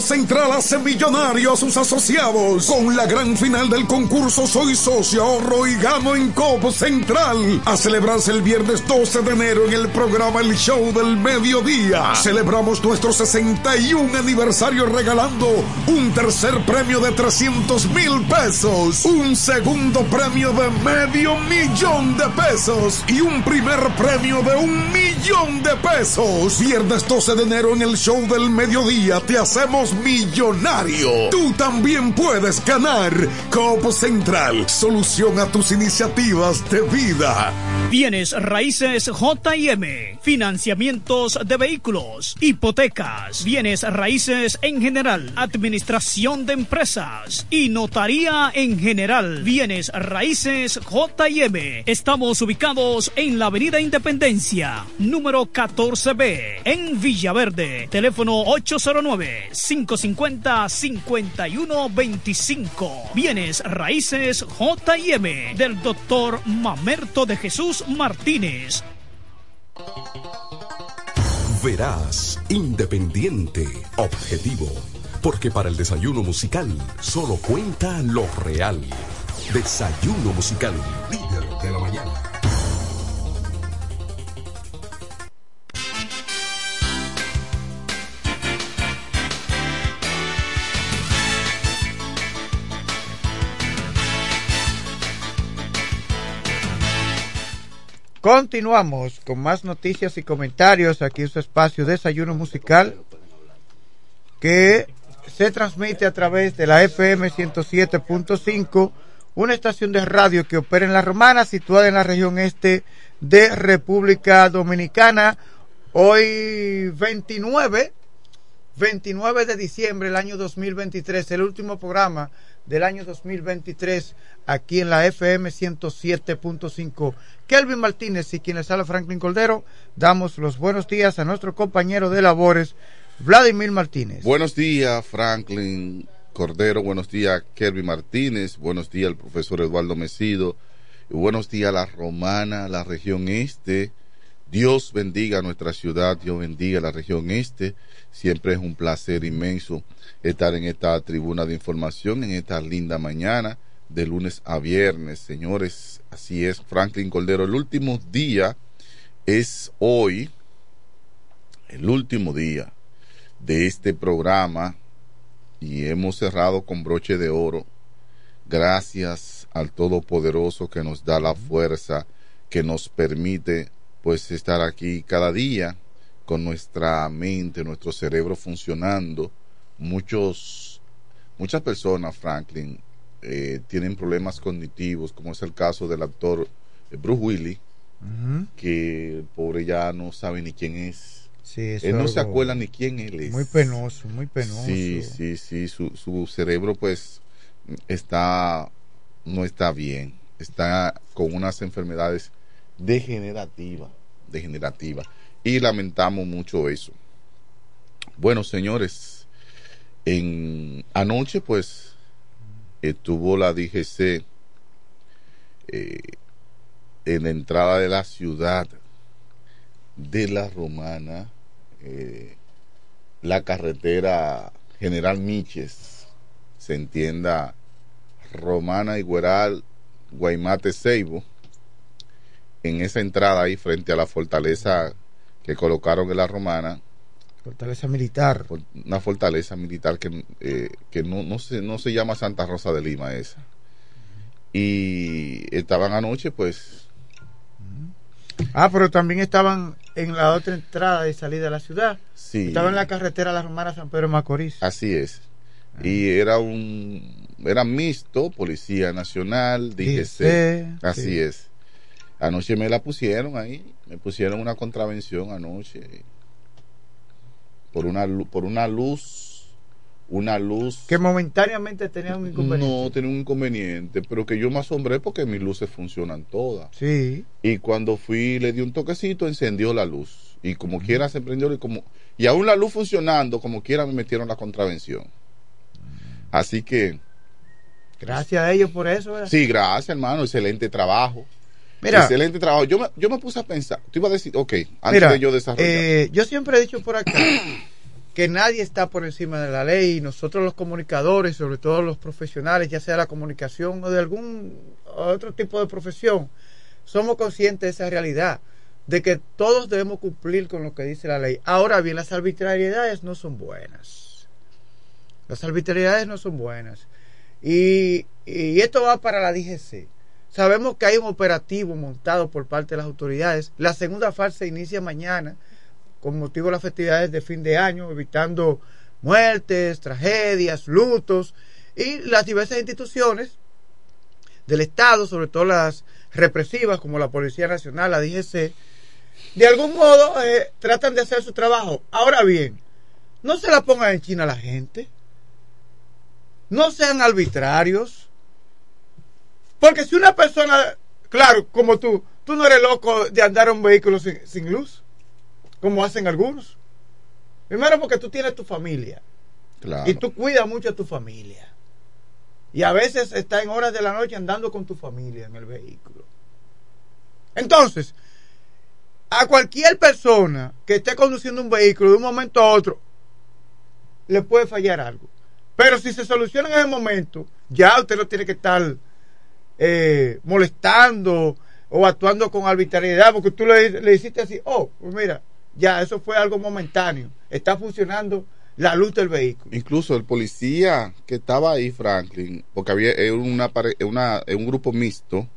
Central hace millonarios a sus asociados. Con la gran final del concurso Soy Socio, ahorro y gano en COP Central. A celebrarse el viernes 12 de enero en el programa El Show del Mediodía. Celebramos nuestro 61 aniversario regalando un tercer premio de 300 mil pesos, un segundo premio de medio millón de pesos y un primer premio de un millón de pesos. Viernes 12 de enero en el show del mediodía te hacemos millonario. Tú también puedes ganar. Copo Central, solución a tus iniciativas de vida. Bienes raíces JM, financiamientos de vehículos, hipotecas, bienes raíces en general, administración de empresas y notaría en general. Bienes raíces JM. Estamos ubicados en la Avenida Independencia, número 14B, en Villaverde. Teléfono 809-550-5125. Bienes raíces JM del doctor Mamerto de Jesús Martínez. Verás, independiente, objetivo. Porque para el desayuno musical solo cuenta lo real. Desayuno musical, líder de la mañana. Continuamos con más noticias y comentarios aquí en su espacio Desayuno Musical que se transmite a través de la FM 107.5, una estación de radio que opera en La Romana, situada en la región este de República Dominicana. Hoy 29, 29 de diciembre del año 2023, el último programa del año 2023 aquí en la FM 107.5. Kelvin Martínez y quienes habla Franklin Coldero, damos los buenos días a nuestro compañero de labores, Vladimir Martínez. Buenos días, Franklin Cordero. Buenos días, Kelvin Martínez. Buenos días, el profesor Eduardo Mesido. Y buenos días, la Romana, la región este. Dios bendiga nuestra ciudad, Dios bendiga la región este. Siempre es un placer inmenso estar en esta tribuna de información, en esta linda mañana, de lunes a viernes. Señores, así es, Franklin Cordero. El último día es hoy, el último día de este programa y hemos cerrado con broche de oro. Gracias al Todopoderoso que nos da la fuerza, que nos permite pues estar aquí cada día con nuestra mente, nuestro cerebro funcionando. Muchos, muchas personas, Franklin, eh, tienen problemas cognitivos, como es el caso del actor Bruce Willis, que el pobre ya no sabe ni quién es. Sí, él no se acuerda ni quién él es. Muy penoso, muy penoso. Sí, sí, sí, su, su cerebro pues está, no está bien, está con unas enfermedades degenerativas, degenerativas. Y lamentamos mucho eso. Bueno, señores, en anoche pues estuvo la DGC eh, en la entrada de la ciudad de la Romana, eh, la carretera General Miches, se entienda Romana Igueral, Guaymate Seibo, en esa entrada ahí frente a la fortaleza que colocaron en la Romana, Fortaleza militar. una fortaleza militar que, eh, que no, no, se, no se llama Santa Rosa de Lima esa. Y estaban anoche pues Ah, pero también estaban en la otra entrada y salida de la ciudad. Sí. Estaban en la carretera La Romana San Pedro Macorís. Así es. Y era un era mixto, Policía Nacional, DGC. Así sí. es. Anoche me la pusieron ahí, me pusieron una contravención anoche por una por una luz, una luz Que momentáneamente tenían un inconveniente. no tenía un inconveniente, pero que yo me asombré porque mis luces funcionan todas. Sí. Y cuando fui, le di un toquecito, encendió la luz. Y como quiera se prendió y como y aún la luz funcionando, como quiera me metieron la contravención. Así que Gracias a ellos por eso. ¿verdad? sí, gracias, hermano, excelente trabajo. Mira. excelente trabajo. Yo me, yo me puse a pensar, tú ibas a decir, ok, antes Mira, de yo desarrollar. eh, yo siempre he dicho por acá que nadie está por encima de la ley y nosotros los comunicadores, sobre todo los profesionales, ya sea la comunicación o de algún otro tipo de profesión, somos conscientes de esa realidad, de que todos debemos cumplir con lo que dice la ley. Ahora bien, las arbitrariedades no son buenas. Las arbitrariedades no son buenas. Y, y esto va para la DGC. Sabemos que hay un operativo montado por parte de las autoridades. La segunda fase inicia mañana con motivo de las festividades de fin de año, evitando muertes, tragedias, lutos y las diversas instituciones del Estado, sobre todo las represivas como la Policía Nacional, la DGC, de algún modo eh, tratan de hacer su trabajo. Ahora bien, no se la pongan en China a la gente, no sean arbitrarios, porque si una persona, claro, como tú, tú no eres loco de andar en un vehículo sin, sin luz, como hacen algunos. Primero porque tú tienes tu familia. Claro. Y tú cuidas mucho a tu familia. Y a veces está en horas de la noche andando con tu familia en el vehículo. Entonces, a cualquier persona que esté conduciendo un vehículo de un momento a otro, le puede fallar algo. Pero si se soluciona en ese momento, ya usted no tiene que estar eh, molestando o actuando con arbitrariedad, porque tú le, le hiciste así, oh, pues mira, ya eso fue algo momentáneo. Está funcionando la luz del vehículo. Incluso el policía que estaba ahí, Franklin, porque había eh, una, una, eh, un grupo mixto,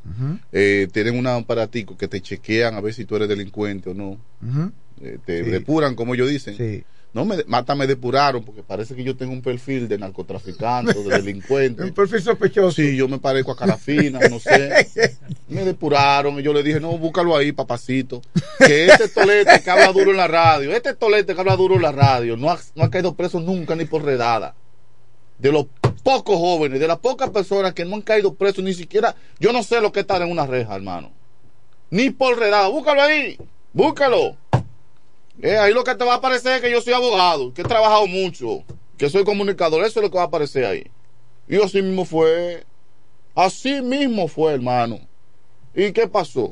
eh, tienen un aparatico que te chequean a ver si tú eres delincuente o no. Eh, te Sí. depuran, como ellos dicen. Sí. No, me, mata me depuraron porque parece que yo tengo un perfil de narcotraficante de delincuente. Un perfil sospechoso. Sí, yo me parezco a Carafina, no sé. Me depuraron y yo le dije, no, búscalo ahí, papacito. Que este tolete que habla duro en la radio, este tolete que habla duro en la radio, no ha, no ha caído preso nunca ni por redada. De los pocos jóvenes, de las pocas personas que no han caído presos, ni siquiera, yo no sé lo que es estar en una reja, hermano. Ni por redada, búscalo ahí, búscalo. Eh, ahí lo que te va a aparecer es que yo soy abogado, que he trabajado mucho, que soy comunicador, eso es lo que va a aparecer ahí. Y así mismo fue. Así mismo fue, hermano. ¿Y qué pasó?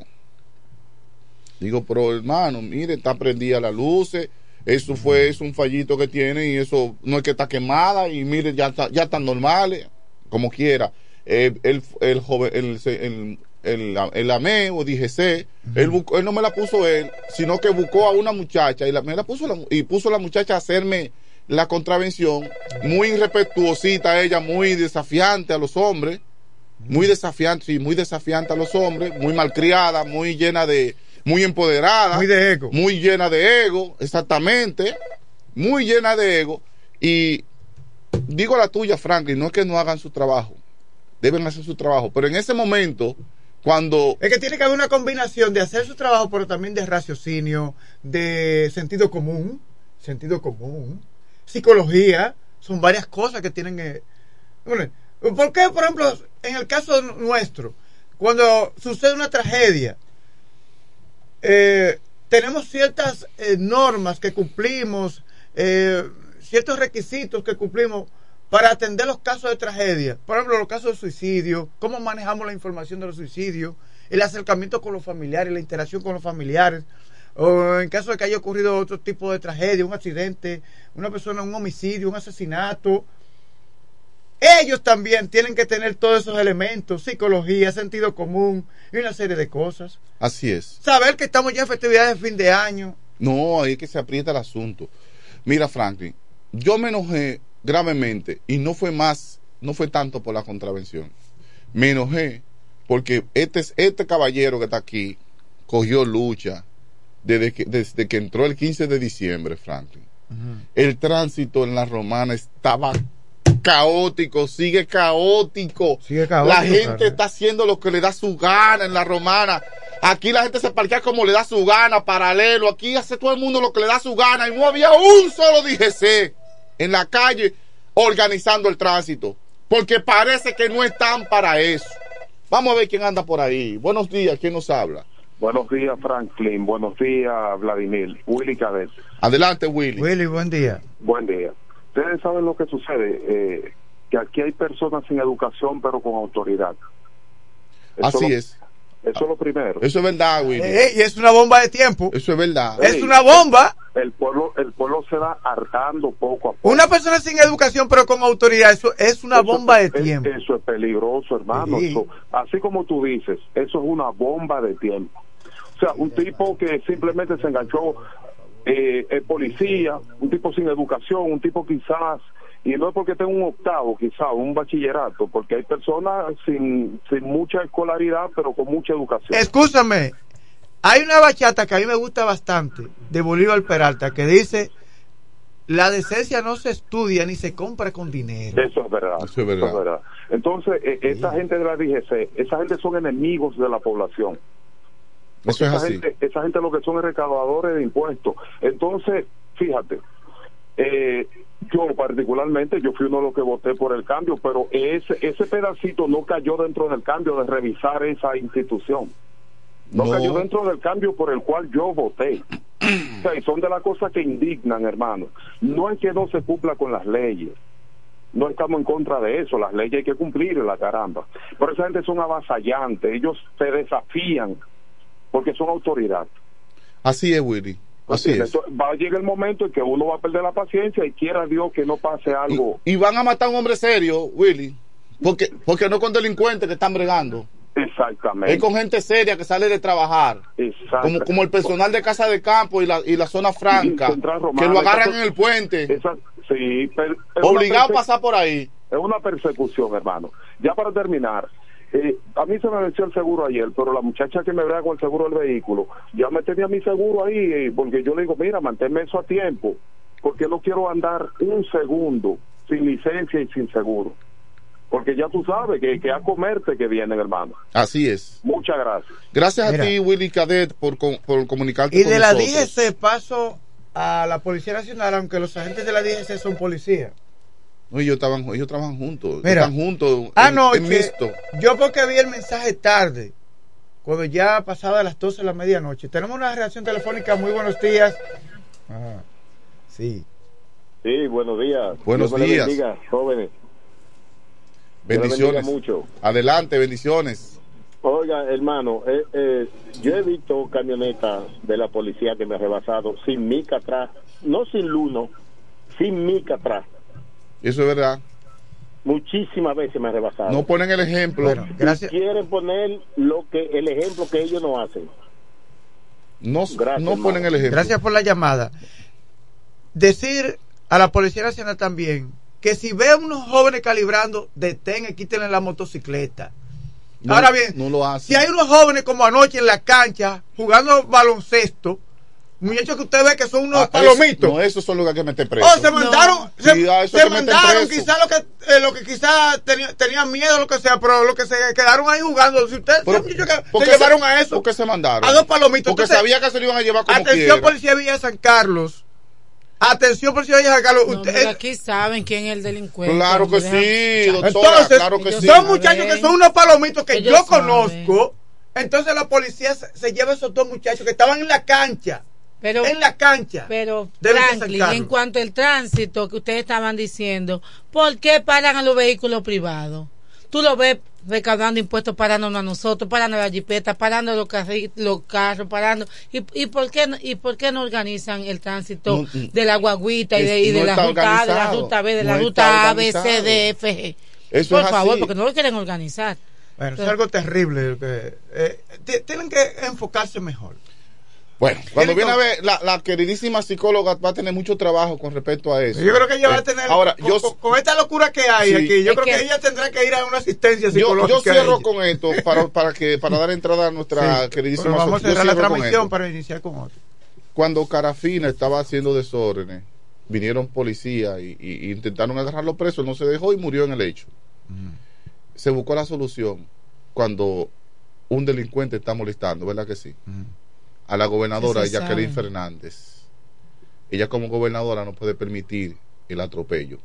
Digo, pero hermano, mire, está prendida las luces. Eso fue, es un fallito que tiene y eso no es que está quemada y mire, ya está, ya están normales, como quiera. Eh, el, el joven, el, el, el, el AME o DGC, él, buscó- él no me la puso él, sino que buscó a una muchacha y la, me la puso la, y puso a la muchacha a hacerme la contravención, muy irrespetuosita ella, muy desafiante a los hombres, muy desafiante, sí, muy desafiante a los hombres, muy malcriada, muy llena de, muy empoderada, Muy de ego. muy llena de ego, exactamente, muy llena de ego. Y digo la tuya, Franklin, no es que no hagan su trabajo, deben hacer su trabajo, pero en ese momento, cuando Es que tiene que haber una combinación de hacer su trabajo, pero también de raciocinio, de sentido común, sentido común, psicología, son varias cosas que tienen que... Bueno, ¿Por qué, por ejemplo, en el caso nuestro, cuando sucede una tragedia, eh, tenemos ciertas eh, normas que cumplimos, eh, ciertos requisitos que cumplimos para atender los casos de tragedia. Por ejemplo, los casos de suicidio, cómo manejamos la información de los suicidios, el acercamiento con los familiares, la interacción con los familiares, o en caso de que haya ocurrido otro tipo de tragedia, un accidente, una persona, un homicidio, un asesinato. Ellos también tienen que tener todos esos elementos, psicología, sentido común y una serie de cosas. así es. Saber que estamos ya en festividades de fin de año. No, ahí es que se aprieta el asunto. Mira, Franklin, yo me enojé gravemente y no fue más, no fue tanto por la contravención. Me enojé porque este, este caballero que está aquí cogió lucha desde que, desde que entró el 15 de diciembre, Franklin. El tránsito en la romana estaba caótico, sigue caótico. caótico, la gente está haciendo lo que le da su gana en la romana. Aquí la gente se parquea como le da su gana, paralelo. Aquí hace todo el mundo lo que le da su gana. Y no había un solo DGC en la calle organizando el tránsito. Porque parece que no están para eso. Vamos a ver quién anda por ahí. Buenos días, ¿quién nos habla? Buenos días, Franklin. Buenos días, Vladimir. Willy Cadet. Adelante, Willy. Willy, buen día. Buen día. Ustedes saben lo que sucede, eh, que aquí hay personas sin educación pero con autoridad. Eso Así lo- es. Eso es lo primero. Eso es verdad, Willy. Eh, y es una bomba de tiempo. Eso es verdad. Es una bomba. El pueblo, el pueblo se va hartando poco a poco. Una persona sin educación pero con autoridad, eso es una Eso bomba de es- tiempo. Eso es peligroso, hermano. Sí. Eso- así como tú dices, eso es una bomba de tiempo. O sea, un tipo que simplemente se enganchó, eh, es policía, un tipo sin educación, un tipo quizás Y no es porque tenga un octavo, quizá, un bachillerato, porque hay personas sin, sin mucha escolaridad, pero con mucha educación. Escúchame, hay una bachata que a mí me gusta bastante, de Bolívar Peralta, que dice, la decencia no se estudia ni se compra con dinero. Eso es verdad. Eso es verdad. Entonces, eh, esa gente de la DGC, esa gente son enemigos de la población. Eso es esa así. Gente, esa gente lo que son es recaudadores de impuestos. Entonces, fíjate, eh, yo particularmente, yo fui uno de los que voté por el cambio, pero ese, ese pedacito no cayó dentro del cambio de revisar esa institución. No, No. cayó dentro del cambio por el cual yo voté. O sea, y son de las cosas que indignan, hermano. No es que no se cumpla con las leyes. No estamos en contra de eso. Las leyes hay que cumplirlas, caramba. Pero esa gente son avasallantes. Ellos se desafían porque son autoridad. Así es, Willy. Así ¿Entiendes? es. Va a llegar el momento en que uno va a perder la paciencia y quiera Dios que no pase algo. Y van a matar a un hombre serio, Willy. Porque, porque no con delincuentes que están bregando. Exactamente. Es con gente seria que sale de trabajar. Como, como el personal de Casa de Campo y la, y la zona franca. Romana, que lo agarran esa- en el puente. Esa- sí, pero- Obligado a pasar por ahí. Es una persecución, hermano. Ya para terminar, eh, a mí se me venció el seguro ayer, pero la muchacha que me brega con el seguro del vehículo, ya me tenía mi seguro ahí, eh, porque yo le digo, mira, manténme eso a tiempo, porque no quiero andar un segundo sin licencia y sin seguro. Porque ya tú sabes que, que a comerte que vienen, hermano. Así es. Muchas gracias. Gracias Mira. a ti, Willy Cadet, por, con- por comunicarte Y con de la nosotros. DGC paso a la Policía Nacional, aunque los agentes de la DGC son policías. No, ellos, estaban, ellos trabajan juntos. Mira. Están juntos. en- Anoche, en mixto. yo porque vi el mensaje tarde, cuando ya pasaba las 12 de la medianoche. Tenemos una reacción telefónica. Muy buenos días. Ah, sí. Sí, buenos días. Buenos Dios días. bendiga, jóvenes. Bendiciones. mucho. Adelante, bendiciones. Oiga, hermano, eh, eh, yo he visto camionetas de la policía que me ha rebasado sin mica atrás, no sin luno, sin mica atrás. Eso es verdad. Muchísimas veces me ha rebasado. No ponen el ejemplo. Y quieren poner lo que el ejemplo que ellos no hacen. No, Gracias, no ponen el ejemplo. Gracias por la llamada. Decir a la Policía Nacional también que si ve a unos jóvenes calibrando, detenga y quítenle la motocicleta. No, Ahora bien, no lo hace. si hay unos jóvenes como anoche en la cancha jugando baloncesto, muchachos que usted ve que son unos Ah, palomitos. eso- no, esos son los que hay que meter preso. Oh, se mandaron, se, Sí, a eso se hay que meter mandaron quizás lo que, eh, lo que quizás tenía- tenían miedo, lo que sea, pero lo que se quedaron ahí jugando. Si ustedes Pero, son muchachos que ¿por se qué llevaron a eso, ¿Por qué se mandaron? a dos palomitos. Porque Entonces, sabía que se lo iban a llevar como Atención, quiera. Policía Villa de San Carlos. Atención, Policía Villa de San Carlos. No, Usted- pero aquí saben quién es el delincuente. Claro que sí, doctora, Entonces, claro que sí. son muchachos que son unos palomitos que Ellos yo saben. conozco. Entonces la policía se, se lleva a esos dos muchachos que estaban en la cancha. Pero, en la cancha. Pero, Franklin, en cuanto al tránsito que ustedes estaban diciendo, ¿por qué paran a los vehículos privados? Tú lo ves recaudando impuestos parándonos a nosotros, parando la jipeta, parando los, carri- los carros, parando. ¿Y, y, por qué, no- ¿Y por qué no organizan el tránsito No, mm, de la guaguita y de, y es- de no la ruta A, de la ruta B, de la No ruta A, B, C. D, F, G? Eso por es favor, así. porque no lo quieren organizar. Bueno, es Pero- algo terrible. eh, t- tienen que enfocarse mejor. Bueno, cuando viene a ver, la, la queridísima psicóloga va a tener mucho trabajo con respecto a eso. Yo creo que ella va a Eh, tener. Ahora, con, yo, con- con esta locura que hay Sí. aquí, yo creo que, que- ella tendrá que ir a una asistencia psicológica. yo cierro con esto para, para, que, para dar entrada a nuestra Sí. queridísima Pero vamos a cerrar la transmisión para iniciar con otro. Cuando Carafina estaba haciendo desórdenes, vinieron policías y, intentaron agarrarlo preso, él no se dejó y murió en el hecho. Se buscó la solución cuando un delincuente está molestando, ¿verdad que sí? A la gobernadora Jacqueline. Fernández. Ella como gobernadora no puede permitir el atropello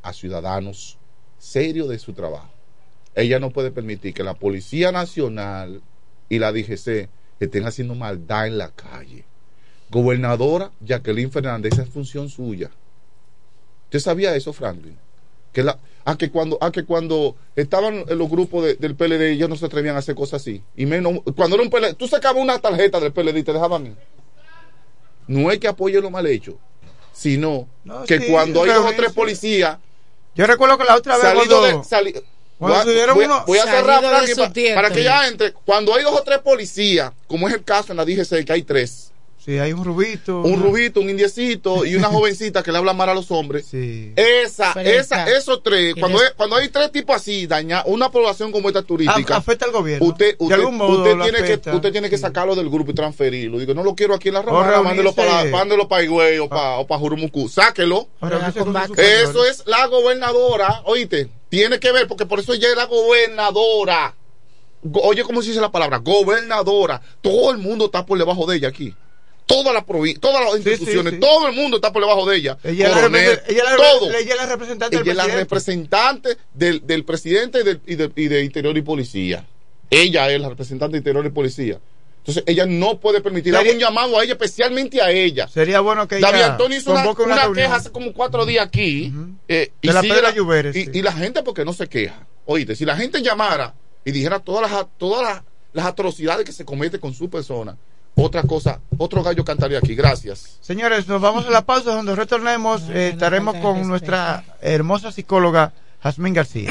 a ciudadanos serios de su trabajo. Ella no puede permitir que la Policía Nacional y la DGC estén haciendo maldad en la calle. Gobernadora Jacqueline Fernández, esa es función suya. ¿Usted sabía eso, Franklin? Que la, a que cuando, a que cuando estaban en los grupos de- del PLD, ellos no se atrevían a hacer cosas así. Y menos, cuando era un PLD, tú sacabas una tarjeta del PLD y te dejaban ir. No es que apoye lo mal hecho, sino No, que sí, cuando hay dos o tres policías Yo recuerdo que la otra vez salido cuando- de, sali- cuando voy a- voy a- voy a cerrar Salido de Franklin, su pa- tierra. para que ya entre cuando hay dos o tres policías como es el caso en la DGC que hay tres Sí, hay un rubito. Un rubito, un indiecito y una jovencita que le habla mal a los hombres. Sí. Esa, Pero esa, esos tres, cuando, hay, cuando hay tres tipos así, daña una población como esta turística. A- afecta al gobierno. Usted, De usted, algún modo usted lo tiene, afecta, que, usted tiene que sacarlo del grupo y transferirlo. Digo, no lo quiero aquí en la Romana, reunirse- mándelo para, mándelo para Higüey o para, o para Jurumucú. Sáquelo. Eso es la gobernadora, oíste, tiene que ver, porque por eso ella es la gobernadora. Go- Oye, ¿cómo se dice la palabra? Gobernadora. Todo el mundo está por debajo de ella aquí. Las provi- todas las instituciones, sí. todo el mundo está por debajo de ella. Ella es la Coronel, repre- ella la- todo. ella es la representante Ella del es la presidente. representante del, del presidente y, del- y de, y de Interior y Policía. Ella es la representante de Interior y Policía. Entonces, ella no puede permitir. Hago un llamado a ella, especialmente a ella. Sería bueno que ella David Antonio hizo una, queja hace como cuatro días aquí. eh, y, la sigue Pedra la- Lluveres, y, sí. y la gente, porque no se queja. Oíste, si la gente llamara y dijera todas las, todas las, las atrocidades que se cometen con su persona, otra cosa, otro gallo cantaría aquí. Gracias. Señores, nos vamos a la pausa. Cuando retornemos, eh, estaremos con nuestra hermosa psicóloga Jazmín García.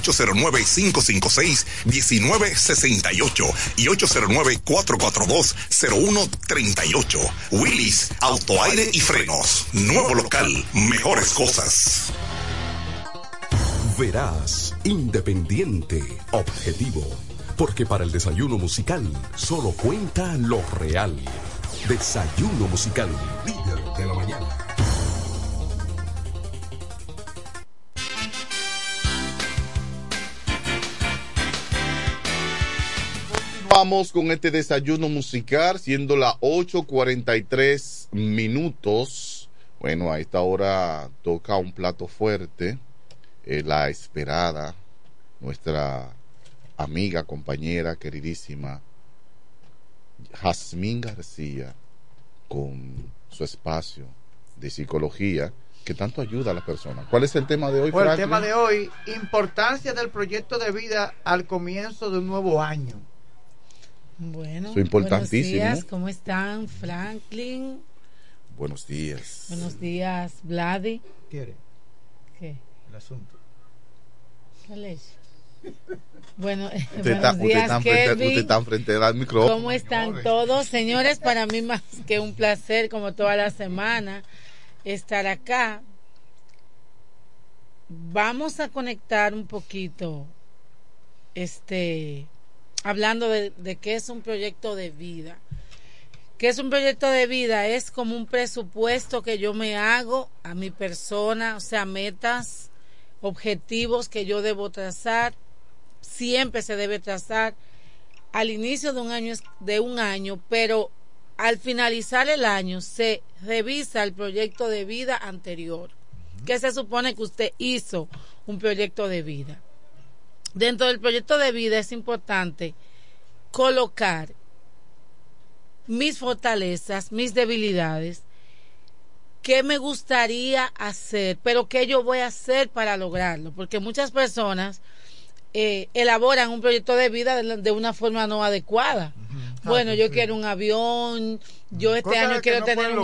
809-556-1968 y 809-442-0138. Willis, autoaire y frenos. Nuevo local, mejores cosas. Verás, independiente, objetivo. Porque para el desayuno musical solo cuenta lo real. Desayuno musical, líder de la mañana. Vamos con este desayuno musical, siendo las 8.43 minutos. Bueno, a esta hora toca un plato fuerte, eh, la esperada, nuestra amiga, compañera, queridísima, Jazmín García, con su espacio de psicología que tanto ayuda a las personas. ¿Cuál es el tema de hoy, Bueno, el tema de hoy, importancia del proyecto de vida al comienzo de un nuevo año. Bueno, Eso es importantísimo. buenos días, ¿cómo están, Franklin? Buenos días. Buenos días, Vladi. ¿Quiere? ¿Qué? El asunto. ¿Qué leche? Bueno, Usted está, buenos usted días, está frente, Kelvin. usted está frente al micrófono. ¿Cómo están todos? Señores, para mí más que un placer, como toda la semana, estar acá. Vamos a conectar un poquito, este, hablando de, de qué es un proyecto de vida. ¿Qué es un proyecto de vida? Es como un presupuesto que yo me hago a mi persona, o sea, metas, objetivos que yo debo trazar siempre se debe trazar al inicio de un año de un año, pero al finalizar el año se revisa el proyecto de vida anterior. que se supone que usted hizo un proyecto de vida? Dentro del proyecto de vida es importante colocar mis fortalezas, mis debilidades, qué me gustaría hacer, pero qué yo voy a hacer para lograrlo, porque muchas personas eh, elaboran un proyecto de vida de, de una forma no adecuada. Bueno, yo quiero un avión, yo este Cosa año quiero no tener un